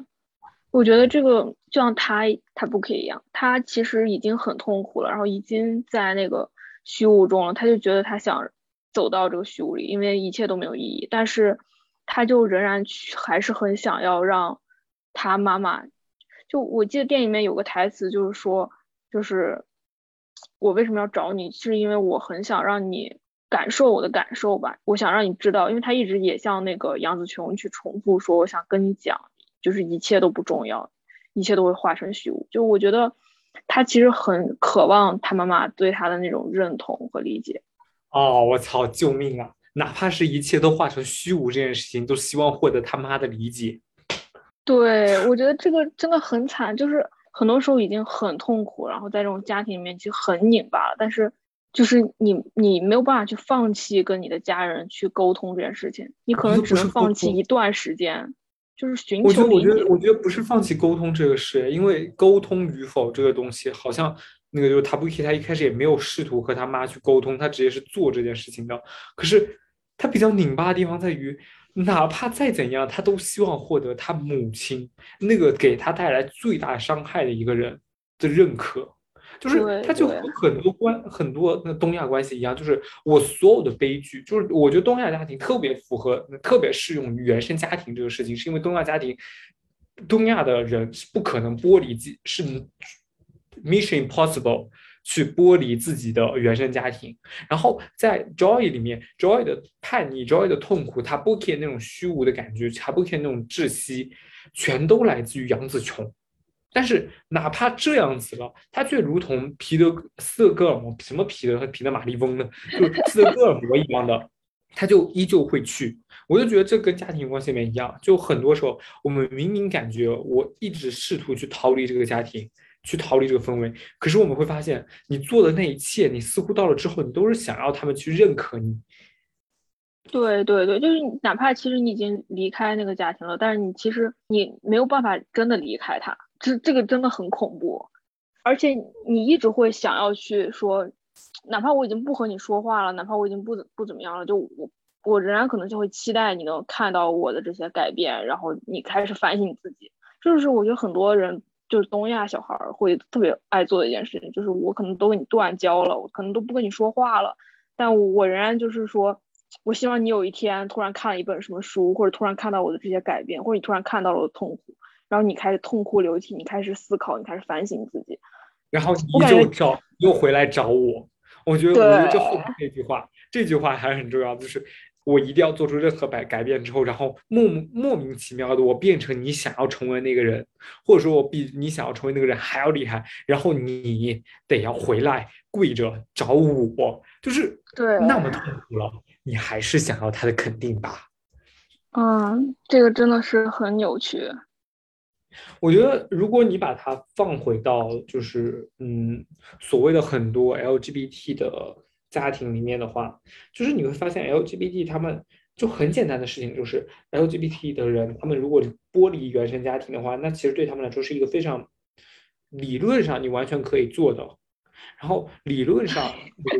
我觉得这个就像他他不可以一样，他其实已经很痛苦了，然后已经在那个虚无中了，他就觉得他想走到这个虚无里，因为一切都没有意义，但是他就仍然去还是很想要让他妈妈。就我记得电影里面有个台词，就是说，就是。我为什么要找你？是因为我很想让你感受我的感受吧。我想让你知道，因为他一直也向那个杨紫琼去重复说，我想跟你讲，就是一切都不重要，一切都会化成虚无。就我觉得他其实很渴望他妈妈对他的那种认同和理解。哦，我操，救命啊！哪怕是一切都化成虚无这件事情，都希望获得他妈的理解。对，我觉得这个真的很惨，就是。很多时候已经很痛苦，然后在这种家庭里面就很拧巴了。但是，就是你你没有办法去放弃跟你的家人去沟通这件事情，你可能只能放弃一段时间，就是寻求我觉得，我觉得，我觉得不是放弃沟通这个事，因为沟通与否这个东西，好像那个就是他不他一开始也没有试图和他妈去沟通，他直接是做这件事情的。可是他比较拧巴的地方在于。哪怕再怎样，他都希望获得他母亲那个给他带来最大伤害的一个人的认可，就是他就和很多关很多那东亚关系一样，就是我所有的悲剧，就是我觉得东亚家庭特别符合，特别适用于原生家庭这个事情，是因为东亚家庭，东亚的人是不可能剥离自是 mission impossible。去剥离自己的原生家庭，然后在 Joy 里面，Joy 的叛逆，Joy 的痛苦，他不 care 那种虚无的感觉，他不 care 那种窒息，全都来自于杨紫琼。但是哪怕这样子了，他却如同皮德斯德哥尔摩，什么皮德和皮德马利翁呢？就斯德哥尔摩一样的，他就依旧会去。我就觉得这跟家庭关系里面一样，就很多时候我们明明感觉我一直试图去逃离这个家庭。去逃离这个氛围，可是我们会发现，你做的那一切，你似乎到了之后，你都是想要他们去认可你。对对对，就是哪怕其实你已经离开那个家庭了，但是你其实你没有办法真的离开他，这这个真的很恐怖。而且你一直会想要去说，哪怕我已经不和你说话了，哪怕我已经不不怎么样了，就我我仍然可能就会期待你能看到我的这些改变，然后你开始反省自己。这就是我觉得很多人。就是东亚小孩会特别爱做的一件事情，就是我可能都跟你断交了，我可能都不跟你说话了，但我仍然就是说，我希望你有一天突然看了一本什么书，或者突然看到我的这些改变，或者你突然看到了我的痛苦，然后你开始痛哭流涕，你开始思考，你开始反省自己，然后你就找又回来找我。我觉得，我觉得这后面这句话，这句话还是很重要，就是。我一定要做出任何改改变之后，然后莫莫名其妙的我变成你想要成为那个人，或者说我比你想要成为那个人还要厉害，然后你得要回来跪着找我，就是对那么痛苦了，你还是想要他的肯定吧？嗯，这个真的是很扭曲。我觉得，如果你把它放回到就是嗯所谓的很多 LGBT 的家庭里面的话，就是你会发现 LGBT 他们就很简单的事情，就是 LGBT 的人，他们如果剥离原生家庭的话，那其实对他们来说是一个非常理论上你完全可以做的。然后理论上，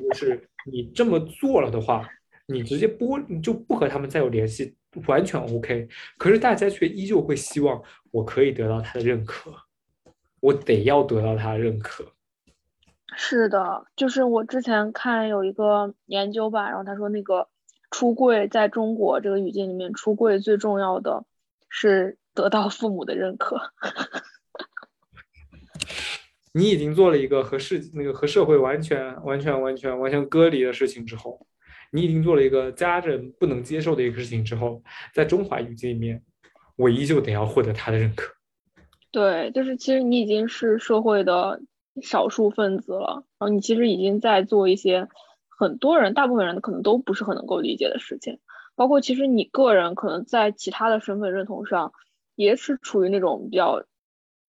就是你这么做了的话，你直接剥你就不和他们再有联系。完全 OK，可是大家却依旧会希望我可以得到他的认可，我得要得到他的认可。是的，就是我之前看有一个研究吧，然后他说那个出柜在中国这个语境里面，出柜最重要的是得到父母的认可。你已经做了一个和世那个和社会完全完全完全完全割离的事情之后。你已经做了一个家人不能接受的一个事情之后，在中华语境里面，我依旧得要获得他的认可。对，就是其实你已经是社会的少数分子了，然后你其实已经在做一些很多人、大部分人可能都不是很能够理解的事情。包括其实你个人可能在其他的身份认同上，也是处于那种比较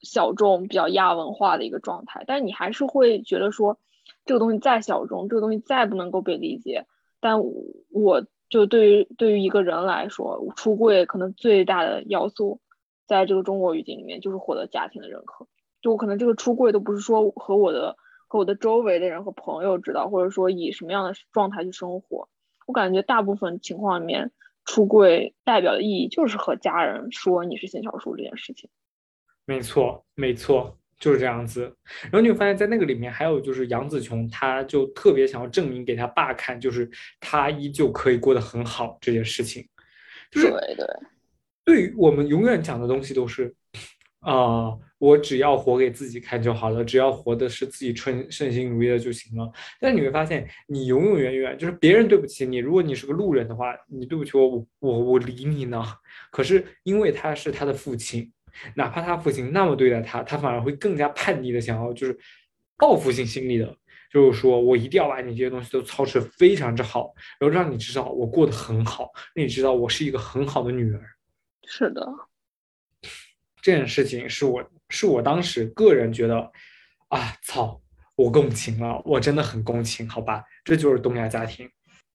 小众、比较亚文化的一个状态，但你还是会觉得说，这个东西再小众，这个东西再不能够被理解。但我就对于对于一个人来说，出柜可能最大的要素，在这个中国语境里面，就是获得家庭的认可。就我可能这个出柜都不是说和我的和我的周围的人和朋友知道，或者说以什么样的状态去生活。我感觉大部分情况里面，出柜代表的意义就是和家人说你是性少数这件事情。没错，没错。就是这样子，然后你会发现在那个里面还有就是杨紫琼，她就特别想要证明给她爸看，就是她依旧可以过得很好这件事情。就是对对，对于我们永远讲的东西都是，啊，我只要活给自己看就好了，只要活的是自己称称心如意的就行了。但你会发现，你永永远远就是别人对不起你，如果你是个路人的话，你对不起我，我我我理你呢。可是因为他是他的父亲。哪怕他父亲那么对待他，他反而会更加叛逆的想要就是报复性心理的，就是说我一定要把你这些东西都操持非常之好，然后让你知道我过得很好，让你知道我是一个很好的女儿。是的，这件事情是我是我当时个人觉得啊，操，我共情了，我真的很共情，好吧，这就是东亚家庭。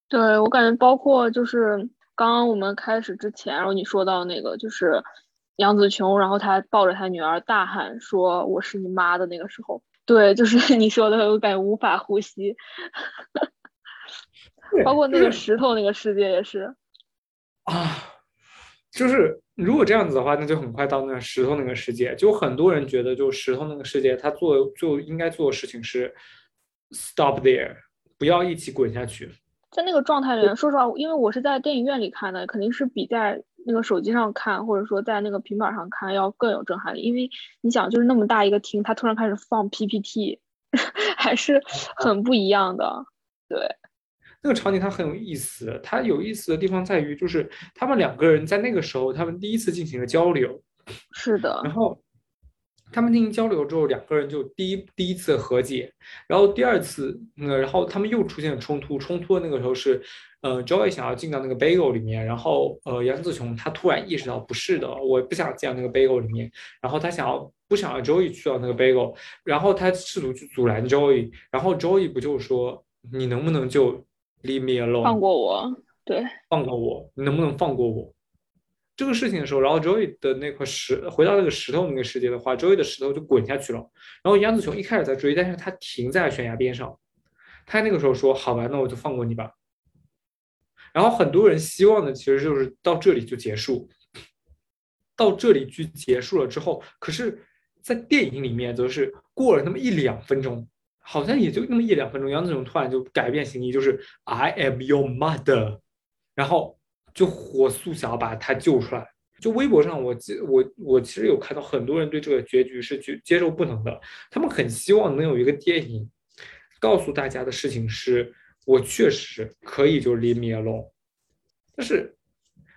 对我感觉，包括就是刚刚我们开始之前，然后你说到那个就是。杨紫琼，然后她抱着她女儿大喊说：“我是你妈的那个时候。”对，就是 你说的，我感觉无法呼吸。包括那个石头那个世界也是。啊，就是如果这样子的话，那就很快到那个石头那个世界。就很多人觉得，就石头那个世界，他做就应该做的事情是 stop there，不要一起滚下去。在那个状态里面，说实话，因为我是在电影院里看的，肯定是比在那个手机上看，或者说在那个平板上看要更有震撼力。因为你想，就是那么大一个厅，他突然开始放 PPT，还是很不一样的。对，那个场景它很有意思，它有意思的地方在于，就是他们两个人在那个时候，他们第一次进行了交流。是的。然后。他们进行交流之后，两个人就第一第一次和解，然后第二次，呃，然后他们又出现了冲突。冲突的那个时候是，呃，Joy 想要进到那个 bagel 里面，然后呃，杨子琼她突然意识到不是的，我不想进到那个 bagel 里面，然后她想要不想要 Joy 去到那个 bagel，然后她试图去阻拦 Joy，然后 Joy 不就说你能不能就 leave me alone，放过我，对，放过我，你能不能放过我？这个事情的时候，然后 Joey 的那块石回到那个石头那个世界的话，Joey 的石头就滚下去了。然后杨子琼一开始在追，但是他停在悬崖边上。他那个时候说：“好吧，那我就放过你吧。”然后很多人希望的其实就是到这里就结束，到这里就结束了之后，可是，在电影里面则是过了那么一两分钟，好像也就那么一两分钟，杨子琼突然就改变心意，就是 “I am your mother”，然后。就火速想要把他救出来。就微博上，我我我其实有看到很多人对这个结局是接接受不能的。他们很希望能有一个电影告诉大家的事情是：我确实可以就 leave me alone，但是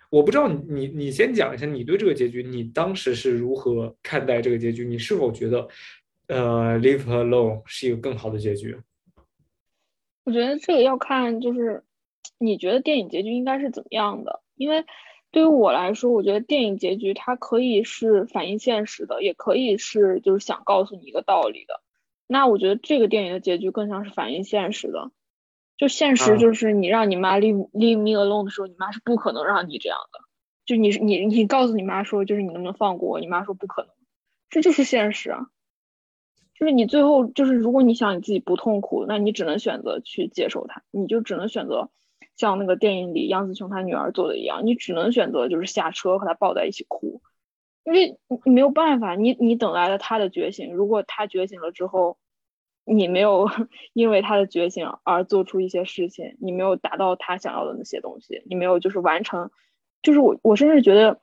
我不知道你你先讲一下你对这个结局，你当时是如何看待这个结局？你是否觉得呃，Leave Her Alone 是一个更好的结局？我觉得这个要看，就是你觉得电影结局应该是怎么样的？因为对于我来说，我觉得电影结局它可以是反映现实的，也可以是就是想告诉你一个道理的。那我觉得这个电影的结局更像是反映现实的。就现实就是你让你妈 leave leave me alone 的时候，你妈是不可能让你这样的。就你你你告诉你妈说，就是你能不能放过我？你妈说不可能，这就是现实啊。就是你最后就是，如果你想你自己不痛苦，那你只能选择去接受它，你就只能选择像那个电影里杨紫琼她女儿做的一样，你只能选择就是下车和她抱在一起哭，因为你没有办法，你你等来了他的觉醒，如果他觉醒了之后，你没有 因为他的觉醒而做出一些事情，你没有达到他想要的那些东西，你没有就是完成，就是我我甚至觉得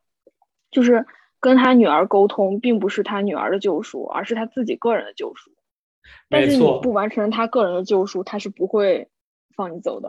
就是。跟他女儿沟通，并不是他女儿的救赎，而是他自己个人的救赎。但是你不完成他个人的救赎，他是不会放你走的。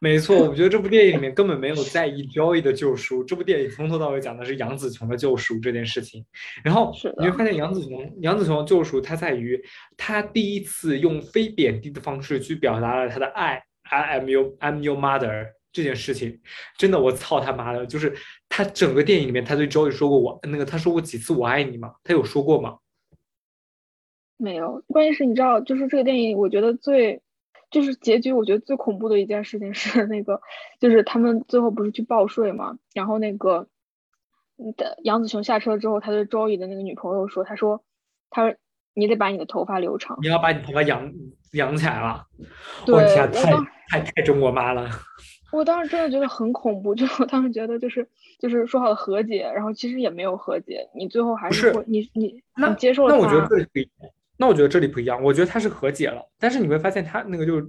没错，我觉得这部电影里面根本没有在意 Joy 的救赎。这部电影从头到尾讲的是杨紫琼的救赎这件事情。然后你会发现，杨紫琼杨紫琼的救赎，它在于她第一次用非贬低的方式去表达了她的爱。I am your I'm your mother 这件事情，真的我操他妈的，就是。他整个电影里面，他对 Joey 说过我那个，他说过几次我爱你吗？他有说过吗？没有。关键是你知道，就是这个电影，我觉得最就是结局，我觉得最恐怖的一件事情是那个，就是他们最后不是去报税嘛？然后那个的杨子琼下车之后，他对 Joey 的那个女朋友说：“他说，他说你得把你的头发留长，你要把你头发养养起来了。”我天，太太太中国妈了。我当时真的觉得很恐怖，就我当时觉得就是就是说好的和解，然后其实也没有和解，你最后还是会你你那接受那我觉得这里那我觉得这里不一样，我觉得他是和解了，但是你会发现他那个就是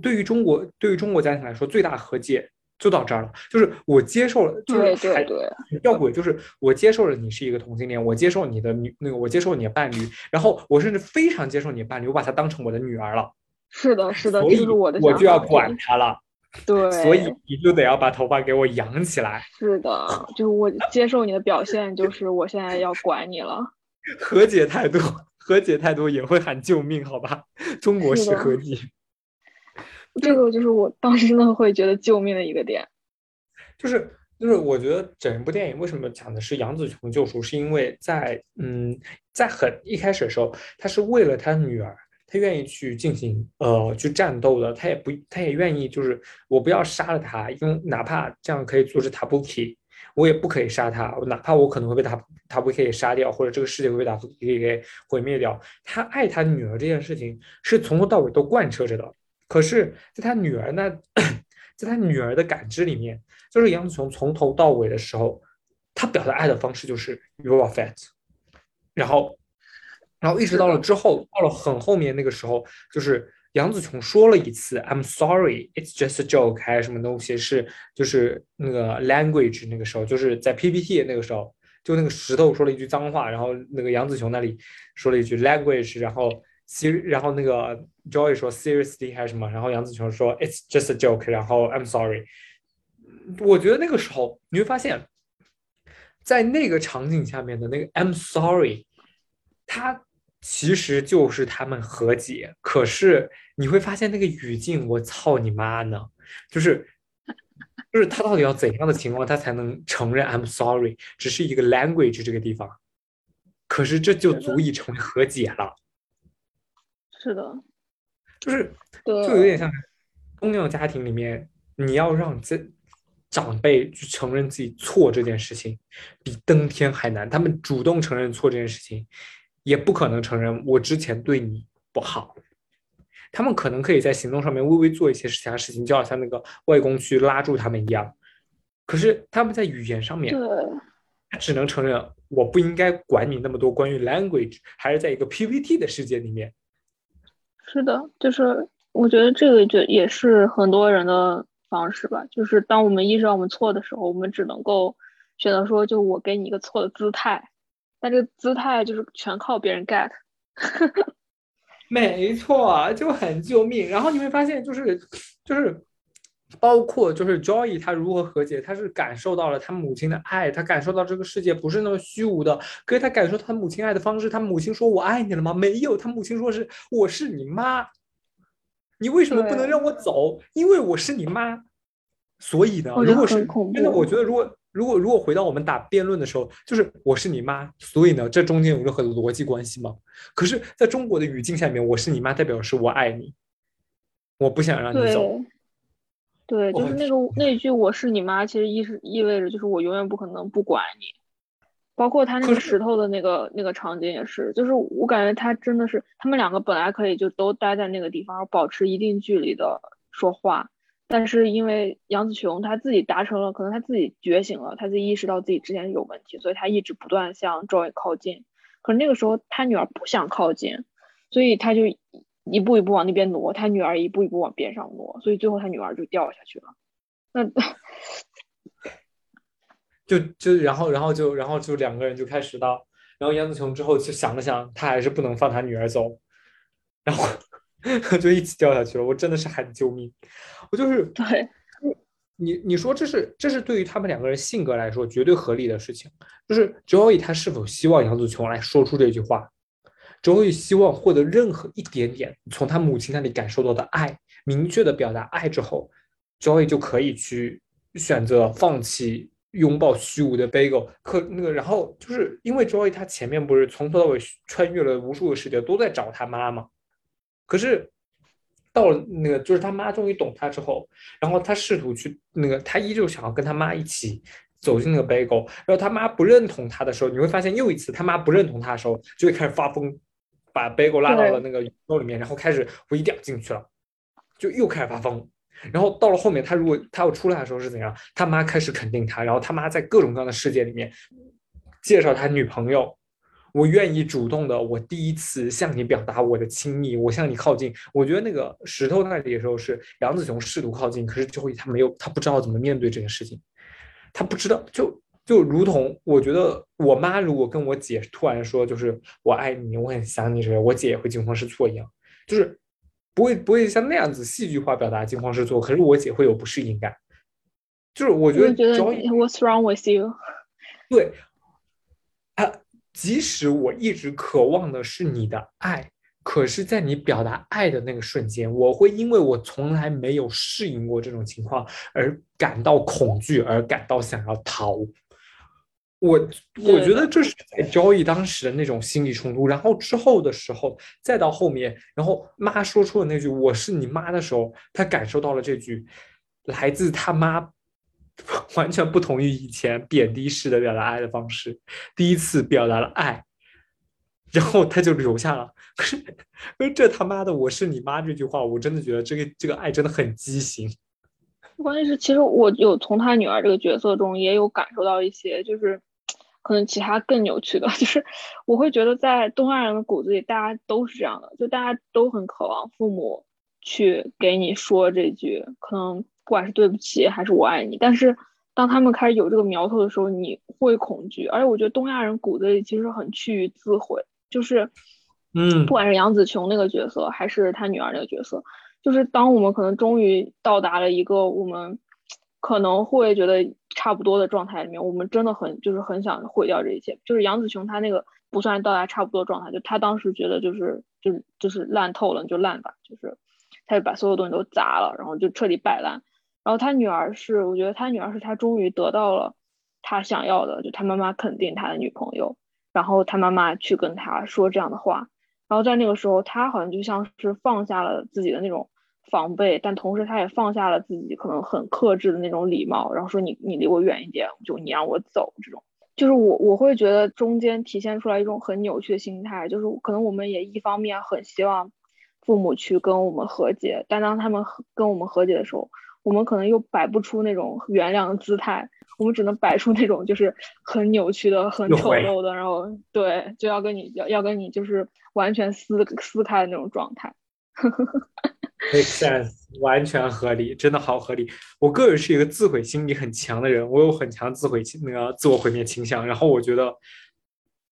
对于中国对于中国家庭来说最大和解就到这儿了，就是我接受了，就是对对吊诡就是我接受了你是一个同性恋，我接受你的女那个我接受你的伴侣，然后我甚至非常接受你的伴侣，我把她当成我的女儿了，是的是的，所以我的我就要管她了。对，所以你就得要把头发给我扬起来。是的，就是我接受你的表现，就是我现在要管你了。和解态度，和解态度也会喊救命，好吧？中国式和解。这个就是我当时真的会觉得救命的一个点。就是就是，我觉得整部电影为什么讲的是杨紫琼救赎，是因为在嗯，在很一开始的时候，他是为了他女儿。他愿意去进行呃去战斗的，他也不，他也愿意就是我不要杀了他，因为哪怕这样可以阻止塔布 k 我也不可以杀他，哪怕我可能会被塔塔布 k 给杀掉，或者这个世界会被塔布 k 给毁灭掉。他爱他女儿这件事情是从头到尾都贯彻着的。可是，在他女儿那，在他女儿的感知里面，就是杨子琼从头到尾的时候，他表达爱的方式就是 you are fat，然后。然后意识到了之后，到了很后面那个时候，就是杨紫琼说了一次 "I'm sorry, it's just a joke" 还是什么东西，是就是那个 language 那个时候，就是在 PPT 那个时候，就那个石头说了一句脏话，然后那个杨紫琼那里说了一句 language，然后 ser 然后那个 Joy 说 seriously 还是什么，然后杨紫琼说 "It's just a joke"，然后 "I'm sorry"。我觉得那个时候你会发现，在那个场景下面的那个 "I'm sorry"，他。其实就是他们和解，可是你会发现那个语境，我操你妈呢！就是，就是他到底要怎样的情况，他才能承认 I'm sorry？只是一个 language 这个地方，可是这就足以成为和解了。是的，就是，就有点像东样家庭里面，你要让这长辈去承认自己错这件事情，比登天还难。他们主动承认错这件事情。也不可能承认我之前对你不好，他们可能可以在行动上面微微做一些其他事情，就好像那个外公去拉住他们一样。可是他们在语言上面，他只能承认我不应该管你那么多关于 language，还是在一个 PPT 的世界里面。是的，就是我觉得这个就也是很多人的方式吧，就是当我们意识到我们错的时候，我们只能够选择说，就我给你一个错的姿态。但这个姿态就是全靠别人 get，没错，就很救命。然后你会发现，就是就是包括就是 Joy 他如何和解，他是感受到了他母亲的爱，他感受到这个世界不是那么虚无的。可是他感受他母亲爱的方式，他母亲说“我爱你了吗？”没有，他母亲说是“我是你妈”，你为什么不能让我走？因为我是你妈。所以呢，如果是真的，我觉得如果如果如果回到我们打辩论的时候，就是我是你妈，所以呢，这中间有任何的逻辑关系吗？可是在中国的语境下面，我是你妈代表是我爱你，我不想让你走。对，就是那个那句“我是你妈”，其实意是意味着就是我永远不可能不管你。包括他那个石头的那个那个场景也是，就是我感觉他真的是他们两个本来可以就都待在那个地方，保持一定距离的说话。但是因为杨紫琼她自己达成了，可能她自己觉醒了，她自己意识到自己之前有问题，所以她一直不断向 Joy 靠近。可是那个时候她女儿不想靠近，所以她就一步一步往那边挪，她女儿一步一步往边上挪，所以最后她女儿就掉下去了。那 就就然后然后就然后就两个人就开始到，然后杨紫琼之后就想了想，她还是不能放她女儿走，然后。就一起掉下去了，我真的是喊救命！我就是对，你你说这是这是对于他们两个人性格来说绝对合理的事情。就是 Joey 他是否希望杨子琼来说出这句话？Joey 希望获得任何一点点从他母亲那里感受到的爱，明确的表达爱之后，Joey 就可以去选择放弃拥抱虚无的 Bagel。可那个然后就是因为 Joey 他前面不是从头到尾穿越了无数个世界，都在找他妈妈。可是到了那个，就是他妈终于懂他之后，然后他试图去那个，他依旧想要跟他妈一起走进那个 bagel，。然后他妈不认同他的时候，你会发现又一次他妈不认同他的时候，就会开始发疯，把杯沟拉到了那个宇宙里面，然后开始我一定要进去了，就又开始发疯。然后到了后面，他如果他要出来的时候是怎样？他妈开始肯定他，然后他妈在各种各样的世界里面介绍他女朋友。我愿意主动的，我第一次向你表达我的亲密，我向你靠近。我觉得那个石头那里的时候是杨子琼试图靠近，可是最后他没有，他不知道怎么面对这件事情，他不知道，就就如同我觉得我妈如果跟我姐突然说就是我爱你，我很想你之类，我姐也会惊慌失措一样，就是不会不会像那样子戏剧化表达惊慌失措，可是我姐会有不适应感，就是我觉得 What's wrong with you？对，啊。即使我一直渴望的是你的爱，可是，在你表达爱的那个瞬间，我会因为我从来没有适应过这种情况而感到恐惧，而感到想要逃。我我觉得这是在交易当时的那种心理冲突。然后之后的时候，再到后面，然后妈说出了那句“我是你妈”的时候，他感受到了这句来自他妈。完全不同于以前贬低式的表达爱的方式，第一次表达了爱，然后他就留下了。可是，这他妈的，我是你妈这句话，我真的觉得这个这个爱真的很畸形。关键是，其实我有从他女儿这个角色中也有感受到一些，就是可能其他更扭曲的，就是我会觉得在东亚人的骨子里，大家都是这样的，就大家都很渴望父母去给你说这句，可能。不管是对不起还是我爱你，但是当他们开始有这个苗头的时候，你会恐惧。而且我觉得东亚人骨子里其实很趋于自毁，就是，嗯，不管是杨紫琼那个角色，还是他女儿那个角色，就是当我们可能终于到达了一个我们可能会觉得差不多的状态里面，我们真的很就是很想毁掉这一切。就是杨紫琼她那个不算到达差不多状态，就她当时觉得就是就是就是烂透了，就烂吧，就是他就把所有东西都砸了，然后就彻底摆烂。然后他女儿是，我觉得他女儿是他终于得到了他想要的，就他妈妈肯定他的女朋友，然后他妈妈去跟他说这样的话，然后在那个时候，他好像就像是放下了自己的那种防备，但同时他也放下了自己可能很克制的那种礼貌，然后说你你离我远一点，就你让我走这种，就是我我会觉得中间体现出来一种很扭曲的心态，就是可能我们也一方面很希望父母去跟我们和解，但当他们跟我们和解的时候。我们可能又摆不出那种原谅的姿态，我们只能摆出那种就是很扭曲的、很丑陋的，然后对，就要跟你要要跟你就是完全撕撕开的那种状态。Make sense，完全合理，真的好合理。我个人是一个自毁心理很强的人，我有很强自毁那个自我毁灭倾向，然后我觉得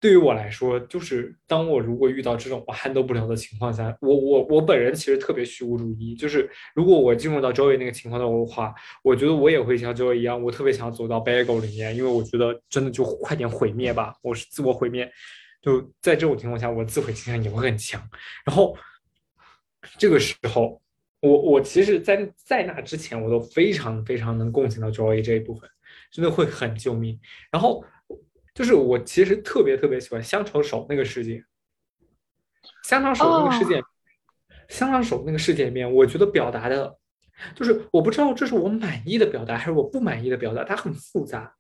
对于我来说，就是当我如果遇到这种我 handle 不了的情况下，我我我本人其实特别虚无主义。就是如果我进入到 Joey 那个情况的话，我觉得我也会像 Joey 一样，我特别想走到 Bagel 里面，因为我觉得真的就快点毁灭吧，我是自我毁灭。就在这种情况下，我自毁倾向也会很强。然后这个时候，我我其实，在在那之前，我都非常非常能共情到 Joy 这一部分，真的会很救命。然后。就是我其实特别特别喜欢香肠手那个世界，香肠手那个世界，香肠手那个世界里面，我觉得表达的，就是我不知道这是我满意的表达还是我不满意的表达，它很复杂。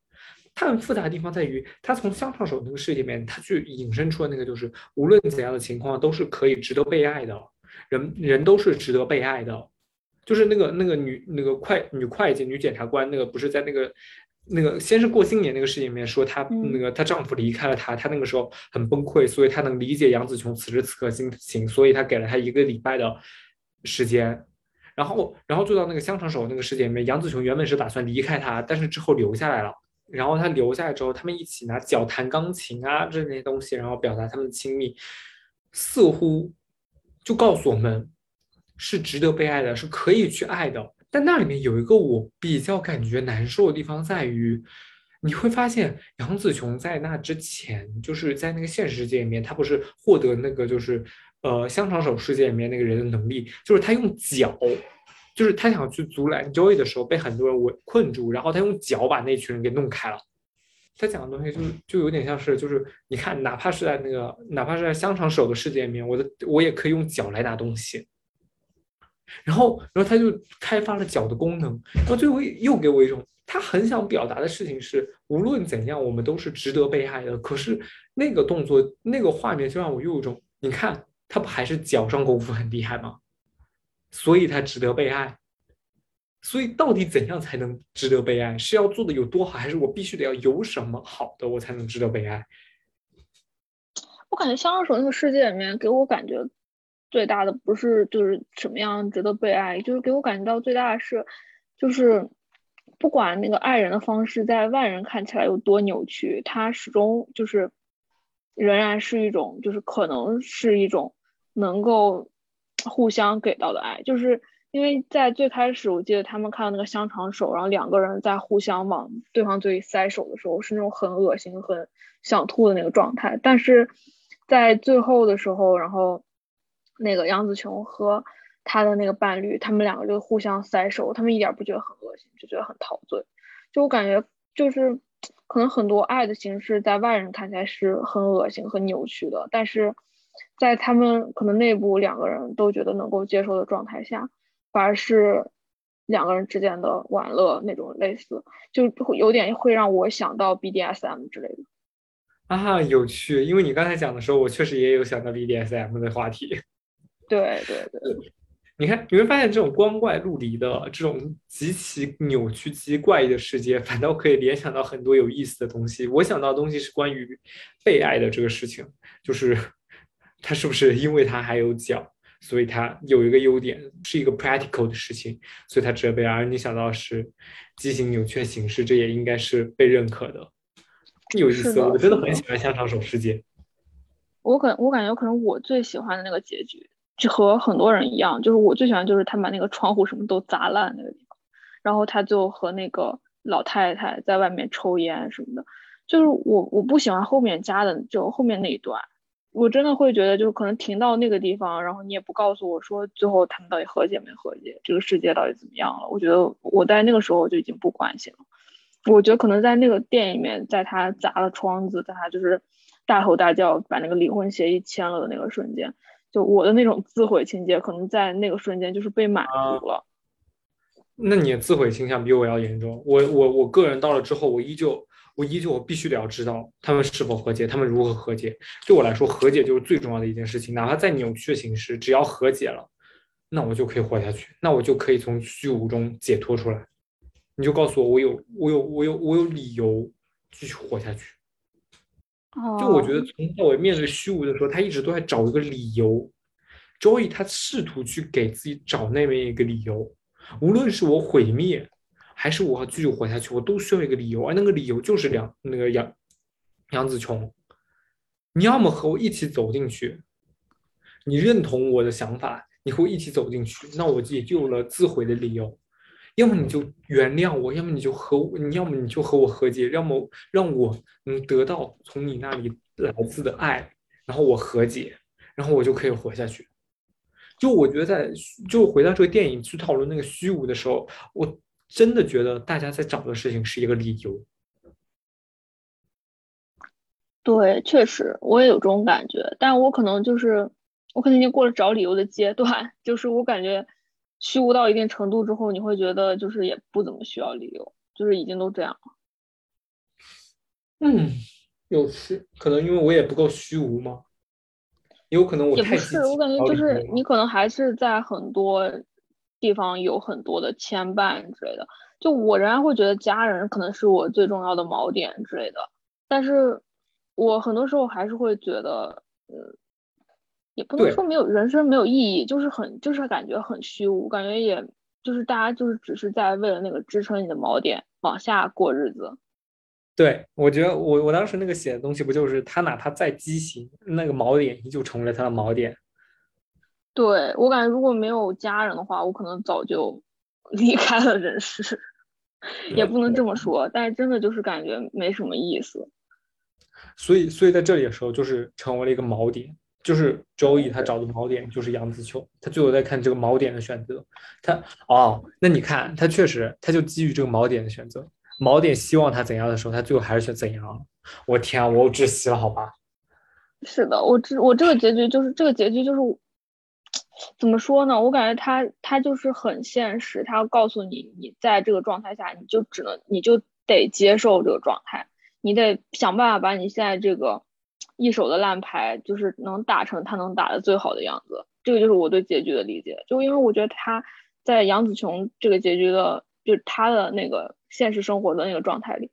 它很复杂的地方在于，它从香肠手那个世界里面，它去引申出的那个就是，无论怎样的情况都是可以值得被爱的，人人都是值得被爱的。就是那个那个女那个会女会计女检察官那个不是在那个。那个先是过新年那个事情里面说，她那个她丈夫离开了她，她那个时候很崩溃，所以她能理解杨紫琼此时此刻心情，所以她给了她一个礼拜的时间。然后，然后做到那个香肠手那个事件里面，杨紫琼原本是打算离开他，但是之后留下来了。然后他留下来之后，他们一起拿脚弹钢琴啊这些东西，然后表达他们的亲密，似乎就告诉我们是值得被爱的，是可以去爱的。但那里面有一个我比较感觉难受的地方，在于你会发现杨紫琼在那之前，就是在那个现实世界里面，她不是获得那个就是呃香肠手世界里面那个人的能力，就是他用脚，就是他想去阻拦 Joy 的时候被很多人围困住，然后他用脚把那群人给弄开了。他讲的东西就就有点像是就是你看，哪怕是在那个哪怕是在香肠手的世界里面，我的我也可以用脚来拿东西。然后，然后他就开发了脚的功能，然后最后又给我一种他很想表达的事情是，无论怎样，我们都是值得被爱的。可是那个动作、那个画面就让我又有一种，你看他不还是脚上功夫很厉害吗？所以他值得被爱。所以到底怎样才能值得被爱？是要做的有多好，还是我必须得要有什么好的，我才能值得被爱？我感觉《香二手》那个世界里面给我感觉。最大的不是就是什么样值得被爱，就是给我感觉到最大的是，就是不管那个爱人的方式在外人看起来有多扭曲，他始终就是仍然是一种就是可能是一种能够互相给到的爱，就是因为在最开始我记得他们看到那个香肠手，然后两个人在互相往对方嘴里塞手的时候是那种很恶心、很想吐的那个状态，但是在最后的时候，然后。那个杨紫琼和她的那个伴侣，他们两个就互相塞手，他们一点不觉得很恶心，就觉得很陶醉。就我感觉，就是可能很多爱的形式在外人看起来是很恶心、很扭曲的，但是在他们可能内部两个人都觉得能够接受的状态下，反而是两个人之间的玩乐那种类似，就会有点会让我想到 BDSM 之类的。啊，有趣，因为你刚才讲的时候，我确实也有想到 BDSM 的话题。对对对，你看，你会发现这种光怪陆离的、这种极其扭曲、极其怪异的世界，反倒可以联想到很多有意思的东西。我想到的东西是关于被爱的这个事情，就是 他是不是因为他还有脚，所以他有一个优点，是一个 practical 的事情，所以他值得被爱。而你想到是畸形扭曲形式，这也应该是被认可的，有意思。我真的很喜欢香肠手世界。我可我感觉可能我最喜欢的那个结局。就和很多人一样，就是我最喜欢就是他把那个窗户什么都砸烂那个地方，然后他就和那个老太太在外面抽烟什么的，就是我我不喜欢后面加的就后面那一段，我真的会觉得就可能停到那个地方，然后你也不告诉我说最后他们到底和解没和解，这个世界到底怎么样了？我觉得我在那个时候就已经不关心了，我觉得可能在那个店里面，在他砸了窗子，在他就是大吼大叫把那个离婚协议签了的那个瞬间。就我的那种自毁情节，可能在那个瞬间就是被满足了。那你的自毁倾向比我要严重。我我我个人到了之后，我依旧我依旧我必须得要知道他们是否和解，他们如何和解。对我来说，和解就是最重要的一件事情。哪怕再扭曲的形式，只要和解了，那我就可以活下去，那我就可以从虚无中解脱出来。你就告诉我，我有我有我有我有理由继续活下去。就我觉得从头到尾面对虚无的时候，他一直都在找一个理由。Joey 他试图去给自己找那么一个理由，无论是我毁灭，还是我要继续活下去，我都需要一个理由。而那个理由就是梁那个杨杨紫琼。你要么和我一起走进去，你认同我的想法，你和我一起走进去，那我也就有了自毁的理由；要么你就原谅我，要么你就和我，你要么你就和我和解，要么让我能得到从你那里来自的爱，然后我和解，然后我就可以活下去。就我觉得，在就回到这个电影去讨论那个虚无的时候，我真的觉得大家在找的事情是一个理由。对，确实我也有这种感觉，但我可能就是我可能已经过了找理由的阶段，就是我感觉虚无到一定程度之后，你会觉得就是也不怎么需要理由，就是已经都这样了。嗯，有趣可能因为我也不够虚无吗？有可能我也不是，我感觉就是你可能还是在很多地方有很多的牵绊之类的。就我仍然会觉得家人可能是我最重要的锚点之类的，但是。我很多时候还是会觉得，嗯，也不能说没有人生没有意义，就是很就是感觉很虚无，感觉也就是大家就是只是在为了那个支撑你的锚点往下过日子。对，我觉得我我当时那个写的东西不就是他哪怕再畸形，那个锚点依旧成为了他的锚点。对我感觉如果没有家人的话，我可能早就 离开了人世，也不能这么说，但是真的就是感觉没什么意思。所以，所以在这里的时候，就是成为了一个锚点，就是周易他找的锚点就是杨子琼，他最后在看这个锚点的选择，他哦，那你看他确实，他就基于这个锚点的选择，锚点希望他怎样的时候，他最后还是选怎样。我天啊，我窒息了，好吧？是的，我这我这个结局就是这个结局就是怎么说呢？我感觉他他就是很现实，他要告诉你，你在这个状态下，你就只能你就得接受这个状态。你得想办法把你现在这个一手的烂牌，就是能打成他能打的最好的样子。这个就是我对结局的理解。就因为我觉得他在杨紫琼这个结局的，就是他的那个现实生活的那个状态里，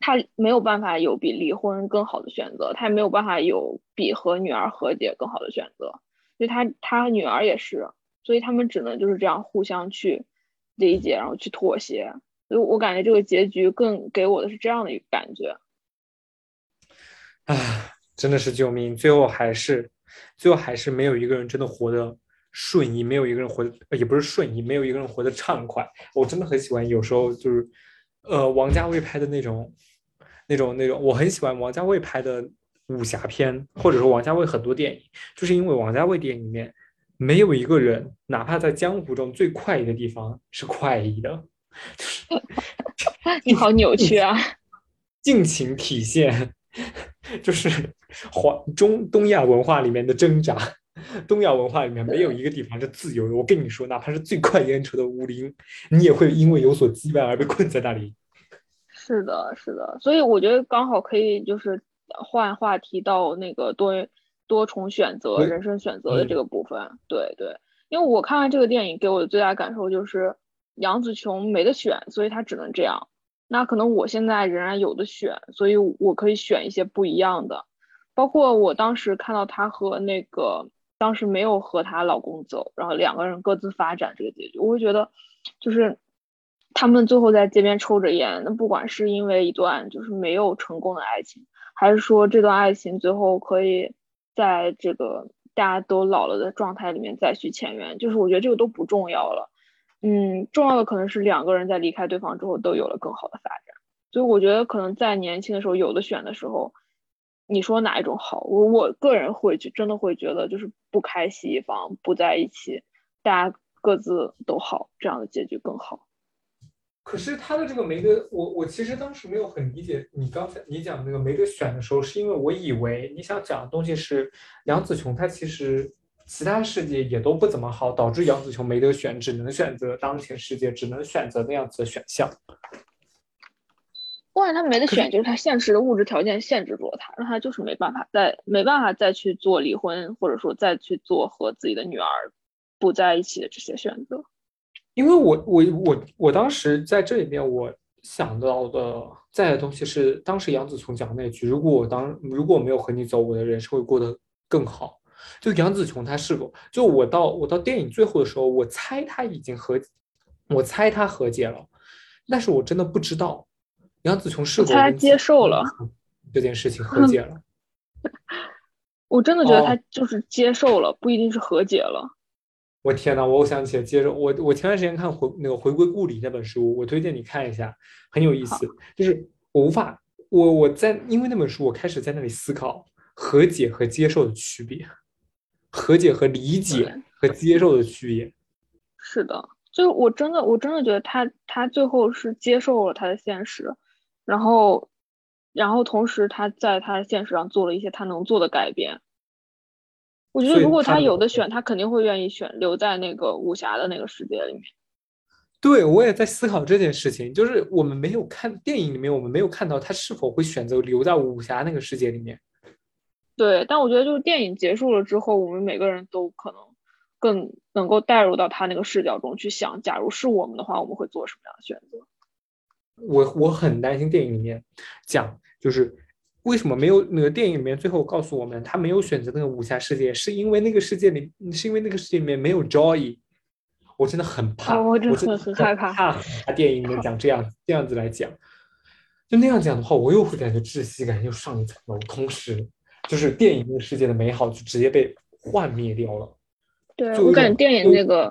他没有办法有比离婚更好的选择，他也没有办法有比和女儿和解更好的选择。所以他他女儿也是，所以他们只能就是这样互相去理解，然后去妥协。所以我感觉这个结局更给我的是这样的一个感觉，啊，真的是救命！最后还是，最后还是没有一个人真的活得顺意，没有一个人活，也不是顺意，没有一个人活得畅快。我真的很喜欢，有时候就是，呃，王家卫拍的那种，那种那种，我很喜欢王家卫拍的武侠片，或者说王家卫很多电影，就是因为王家卫电影里面没有一个人，哪怕在江湖中最快意的地方是快意的。你好扭曲啊！尽情体现，就是华中东亚文化里面的挣扎。东亚文化里面没有一个地方是自由的。我跟你说，哪怕是最快烟车的武林，你也会因为有所羁绊而被困在那里。是的，是的。所以我觉得刚好可以就是换话题到那个多多重选择、人生选择的这个部分。对对，因为我看完这个电影，给我的最大感受就是。杨紫琼没得选，所以她只能这样。那可能我现在仍然有的选，所以我可以选一些不一样的。包括我当时看到她和那个当时没有和她老公走，然后两个人各自发展这个结局，我会觉得就是他们最后在街边抽着烟。那不管是因为一段就是没有成功的爱情，还是说这段爱情最后可以在这个大家都老了的状态里面再续前缘，就是我觉得这个都不重要了。嗯，重要的可能是两个人在离开对方之后都有了更好的发展，所以我觉得可能在年轻的时候有的选的时候，你说哪一种好？我我个人会去真的会觉得就是不开戏一方不在一起，大家各自都好，这样的结局更好。可是他的这个没得我我其实当时没有很理解你刚才你讲那个没得选的时候，是因为我以为你想讲的东西是杨紫琼她其实。其他世界也都不怎么好，导致杨紫琼没得选，只能选择当前世界，只能选择那样子的选项。不然他没得选，就是他现实的物质条件限制住了他，让他就是没办法再没办法再去做离婚，或者说再去做和自己的女儿不在一起的这些选择。因为我我我我当时在这里面我想到的在的东西是，当时杨紫琼讲那句：“如果我当如果没有和你走，我的人生会过得更好。”就杨紫琼，她是否就我到我到电影最后的时候，我猜她已经和，我猜她和解了，但是我真的不知道杨紫琼是否她接受了这件事情和解了。我真的觉得他就是接受了，不一定是和解了。我天呐，我想起来，接受我我前段时间看回那个《回归故里》那本书，我推荐你看一下，很有意思。就是我无法，我我在因为那本书，我开始在那里思考和解和接受的区别，和解和理解和接受的区别。是的，就是我真的我真的觉得他他最后是接受了他的现实，然后。然后同时，他在他的现实上做了一些他能做的改变。我觉得，如果他有的选，他肯定会愿意选留在那个武侠的那个世界里面。对，我也在思考这件事情。就是我们没有看电影里面，我们没有看到他是否会选择留在武侠那个世界里面。对，但我觉得，就是电影结束了之后，我们每个人都可能更能够带入到他那个视角中去想，假如是我们的话，我们会做什么样的选择？我我很担心电影里面讲。就是为什么没有那个电影里面最后告诉我们他没有选择那个武侠世界，是因为那个世界里是因为那个世界里面没有 Joy。我真的很怕，我真的很害怕。怕电影里面讲这样这样子来讲，就那样讲的话，我又会感觉窒息感又上一层楼，同时就是电影那个世界的美好就直接被幻灭掉了。对我感觉电影那个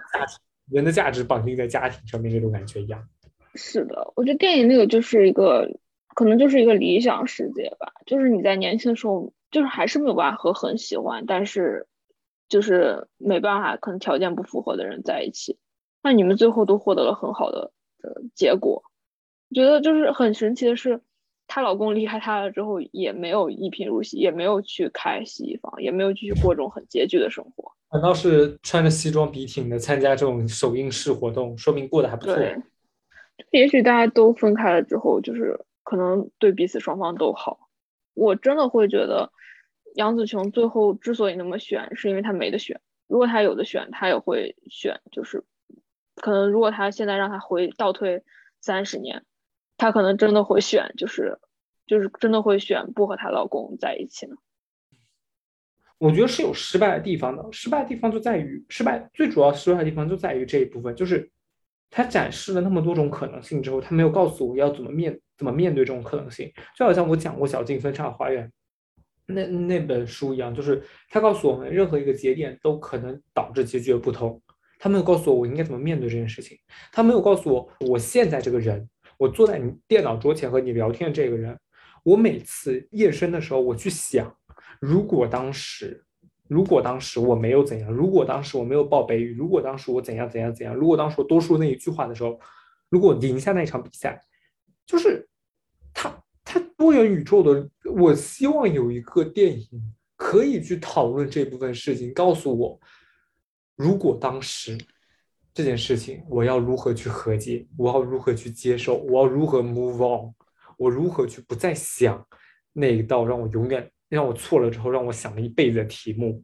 人的价值绑定在家庭上面那种感觉一样。是的，我觉得电影那个就是一个。可能就是一个理想世界吧，就是你在年轻的时候，就是还是没有办法和很喜欢，但是就是没办法，可能条件不符合的人在一起，那你们最后都获得了很好的呃结果。觉得就是很神奇的是，她老公离开她了之后，也没有一贫如洗，也没有去开洗衣房，也没有继续过这种很拮据的生活，反倒是穿着西装笔挺的参加这种首映式活动，说明过得还不错。对，也许大家都分开了之后，就是。可能对彼此双方都好，我真的会觉得杨紫琼最后之所以那么选，是因为她没得选。如果她有的选，她也会选。就是可能如果她现在让她回倒退三十年，她可能真的会选，就是就是真的会选不和她老公在一起呢。我觉得是有失败的地方的，失败的地方就在于失败最主要失败的地方就在于这一部分，就是他展示了那么多种可能性之后，他没有告诉我要怎么面。怎么面对这种可能性？就好像我讲过《小径分岔花园》那那本书一样，就是他告诉我们，任何一个节点都可能导致结局的不同。他没有告诉我我应该怎么面对这件事情，他没有告诉我我现在这个人，我坐在你电脑桌前和你聊天的这个人，我每次夜深的时候，我去想，如果当时，如果当时我没有怎样，如果当时我没有报北语，如果当时我怎样怎样怎样，如果当时我多说那一句话的时候，如果赢下那场比赛。就是他，他多元宇宙的。我希望有一个电影可以去讨论这部分事情，告诉我，如果当时这件事情，我要如何去和解，我要如何去接受，我要如何 move on，我如何去不再想那一道让我永远让我错了之后让我想了一辈子的题目。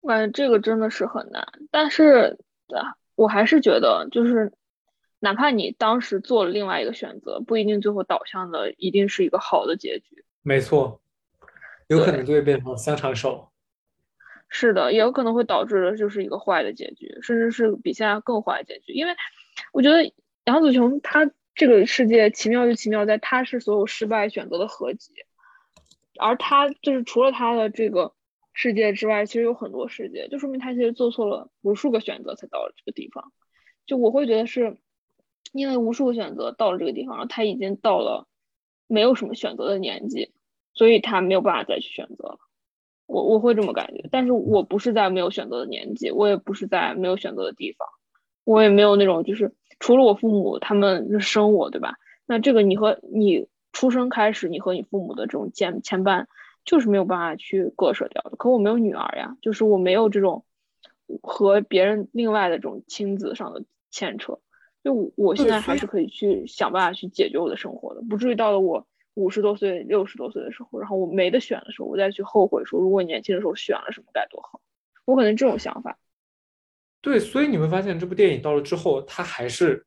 我感觉这个真的是很难，但是啊，我还是觉得就是。哪怕你当时做了另外一个选择，不一定最后导向的一定是一个好的结局。没错，有可能就会变成香肠手。是的，也有可能会导致的就是一个坏的结局，甚至是比现在更坏的结局。因为我觉得杨紫琼她这个世界奇妙就奇妙在她是所有失败选择的合集，而她就是除了她的这个世界之外，其实有很多世界，就说明她其实做错了无数个选择才到了这个地方。就我会觉得是。因为无数个选择到了这个地方，然后他已经到了没有什么选择的年纪，所以他没有办法再去选择了。我我会这么感觉，但是我不是在没有选择的年纪，我也不是在没有选择的地方，我也没有那种就是除了我父母他们生我，对吧？那这个你和你出生开始，你和你父母的这种牵牵绊，就是没有办法去割舍掉的。可我没有女儿呀，就是我没有这种和别人另外的这种亲子上的牵扯。就我现在还是可以去想办法去解决我的生活的，不至于到了我五十多岁、六十多岁的时候，然后我没得选的时候，我再去后悔说，如果年轻的时候选了什么该多好。我可能这种想法。对，所以你会发现这部电影到了之后，它还是，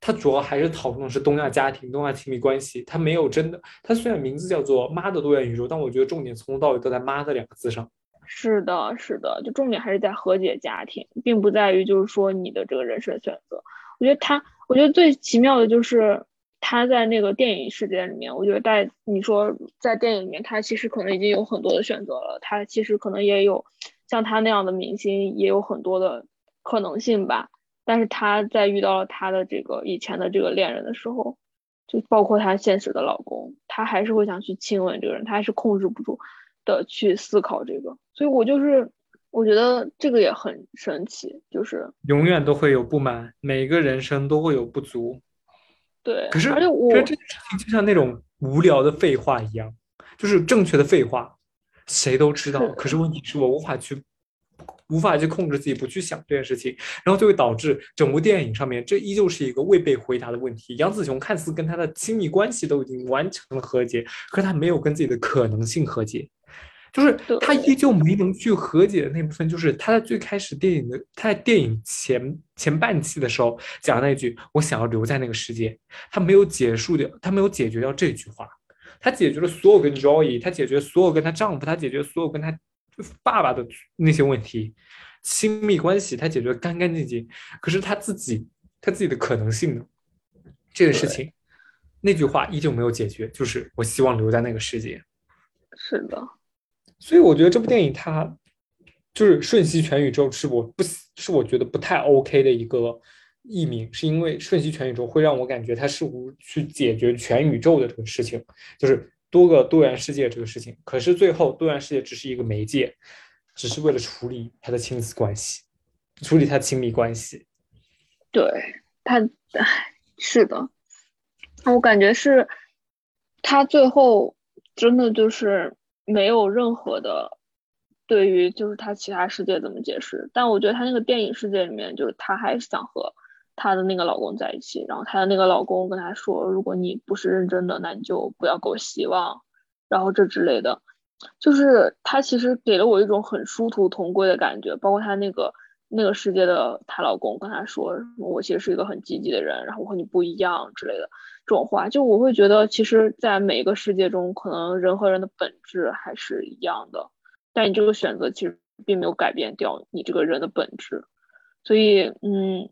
它主要还是讨论的是东亚家庭、东亚亲密关系，它没有真的，它虽然名字叫做“妈的多元宇宙”，但我觉得重点从头到尾都在“妈”的两个字上。是的，是的，就重点还是在和解家庭，并不在于就是说你的这个人生选择。我觉得他，我觉得最奇妙的就是他在那个电影世界里面，我觉得在你说在电影里面，他其实可能已经有很多的选择了，他其实可能也有像他那样的明星，也有很多的可能性吧。但是他在遇到了他的这个以前的这个恋人的时候，就包括他现实的老公，他还是会想去亲吻这个人，他还是控制不住的去思考这个。所以我就是我觉得这个也很神奇，就是永远都会有不满，每个人生都会有不足。对，可是而且我觉得这件事情就像那种无聊的废话一样，就是正确的废话，谁都知道。是可是问题是我无法去，无法去控制自己不去想这件事情，然后就会导致整部电影上面这依旧是一个未被回答的问题。杨紫琼看似跟他的亲密关系都已经完成了和解，可是他没有跟自己的可能性和解。就是他依旧没能去和解的那部分，就是他在最开始电影的，他在电影前前半期的时候讲的那句“我想要留在那个世界”，他没有结束掉，他没有解决掉这句话，他解决了所有跟 Joy，他解决所有跟她丈夫，他解决所有跟他爸爸的那些问题，亲密关系他解决得干干净净，可是他自己他自己的可能性呢？这个事情，那句话依旧没有解决，就是我希望留在那个世界。是的，所以我觉得这部电影它就是瞬息全宇宙，是我不是我觉得不太 OK 的一个译名，是因为瞬息全宇宙会让我感觉它试图去解决全宇宙的这个事情，就是多个多元世界这个事情。可是最后多元世界只是一个媒介，只是为了处理他的亲子关系，处理他亲密关系。对他，唉，是的，我感觉是他最后真的就是没有任何的对于就是他其他世界怎么解释，但我觉得他那个电影世界里面，就是他还是想和他的那个老公在一起，然后他的那个老公跟他说，如果你不是认真的，那你就不要给我希望，然后这之类的，就是他其实给了我一种很殊途同归的感觉，包括他那个那个世界的她老公跟她说，我其实是一个很积极的人，然后我和你不一样之类的种话，就我会觉得，其实，在每一个世界中，可能人和人的本质还是一样的，但你这个选择其实并没有改变掉你这个人的本质，所以，嗯，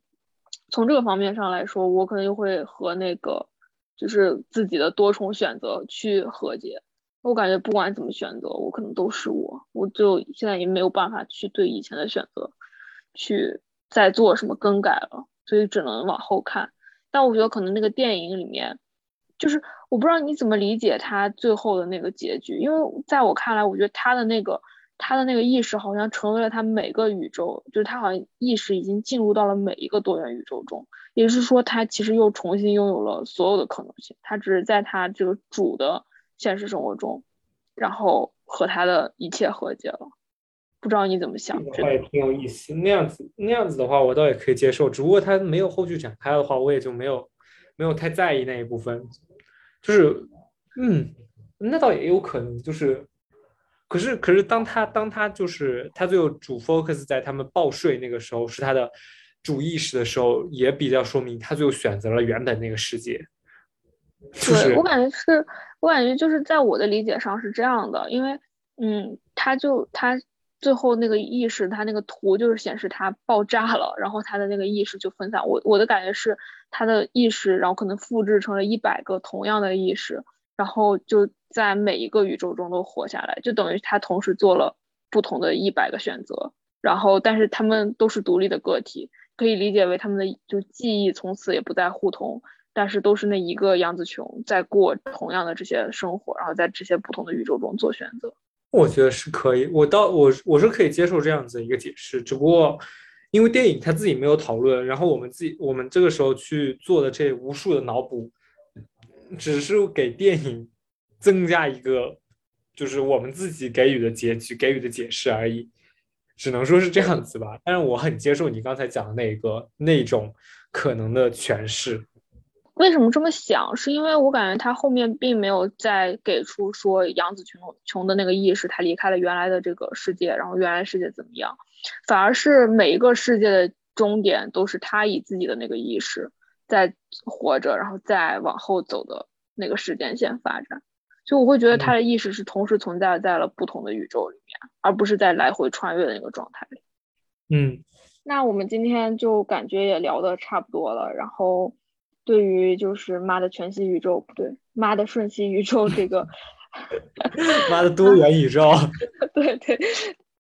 从这个方面上来说，我可能就会和那个就是自己的多重选择去和解。我感觉不管怎么选择，我可能都是我，我就现在也没有办法去对以前的选择去再做什么更改了，所以只能往后看。但我觉得可能那个电影里面，就是我不知道你怎么理解他最后的那个结局，因为在我看来，我觉得他的那个他的那个意识好像成为了他每个宇宙，就是他好像意识已经进入到了每一个多元宇宙中，也就是说，他其实又重新拥有了所有的可能性，他只是在他这个主的。现实生活中，然后和他的一切和解了，不知道你怎么想？这话也挺有意思。那样子那样子的话，我倒也可以接受。只不过他没有后续展开的话，我也就没有没有太在意那一部分。就是，嗯，那倒也有可能。就是，可是可是当他当他就是他最后主 focus 在他们报税那个时候是他的主意识的时候，也比较说明他最后选择了原本那个世界。对我感觉是，我感觉就是在我的理解上是这样的，因为，嗯，他就他最后那个意识，他那个图就是显示他爆炸了，然后他的那个意识就分散。我我的感觉是他的意识，然后可能复制成了一百个同样的意识，然后就在每一个宇宙中都活下来，就等于他同时做了不同的一百个选择，然后但是他们都是独立的个体，可以理解为他们的就记忆从此也不再互通。但是都是那一个杨紫琼在过同样的这些生活，然后在这些不同的宇宙中做选择。我觉得是可以，我倒我我是可以接受这样子一个解释，只不过因为电影他自己没有讨论，然后我们自己我们这个时候去做的这无数的脑补，只是给电影增加一个就是我们自己给予的结局给予的解释而已，只能说是这样子吧。但是我很接受你刚才讲的那个那种可能的诠释。为什么这么想？是因为我感觉他后面并没有再给出说杨紫琼琼的那个意识，他离开了原来的这个世界，然后原来世界怎么样，反而是每一个世界的终点都是他以自己的那个意识在活着，然后再往后走的那个时间线发展。就我会觉得他的意识是同时存在在了不同的宇宙里面，而不是在来回穿越的那个状态里。嗯，那我们今天就感觉也聊的差不多了，然后。对于就是妈的全息宇宙不对，妈的瞬息宇宙这个，妈的多元宇宙，对对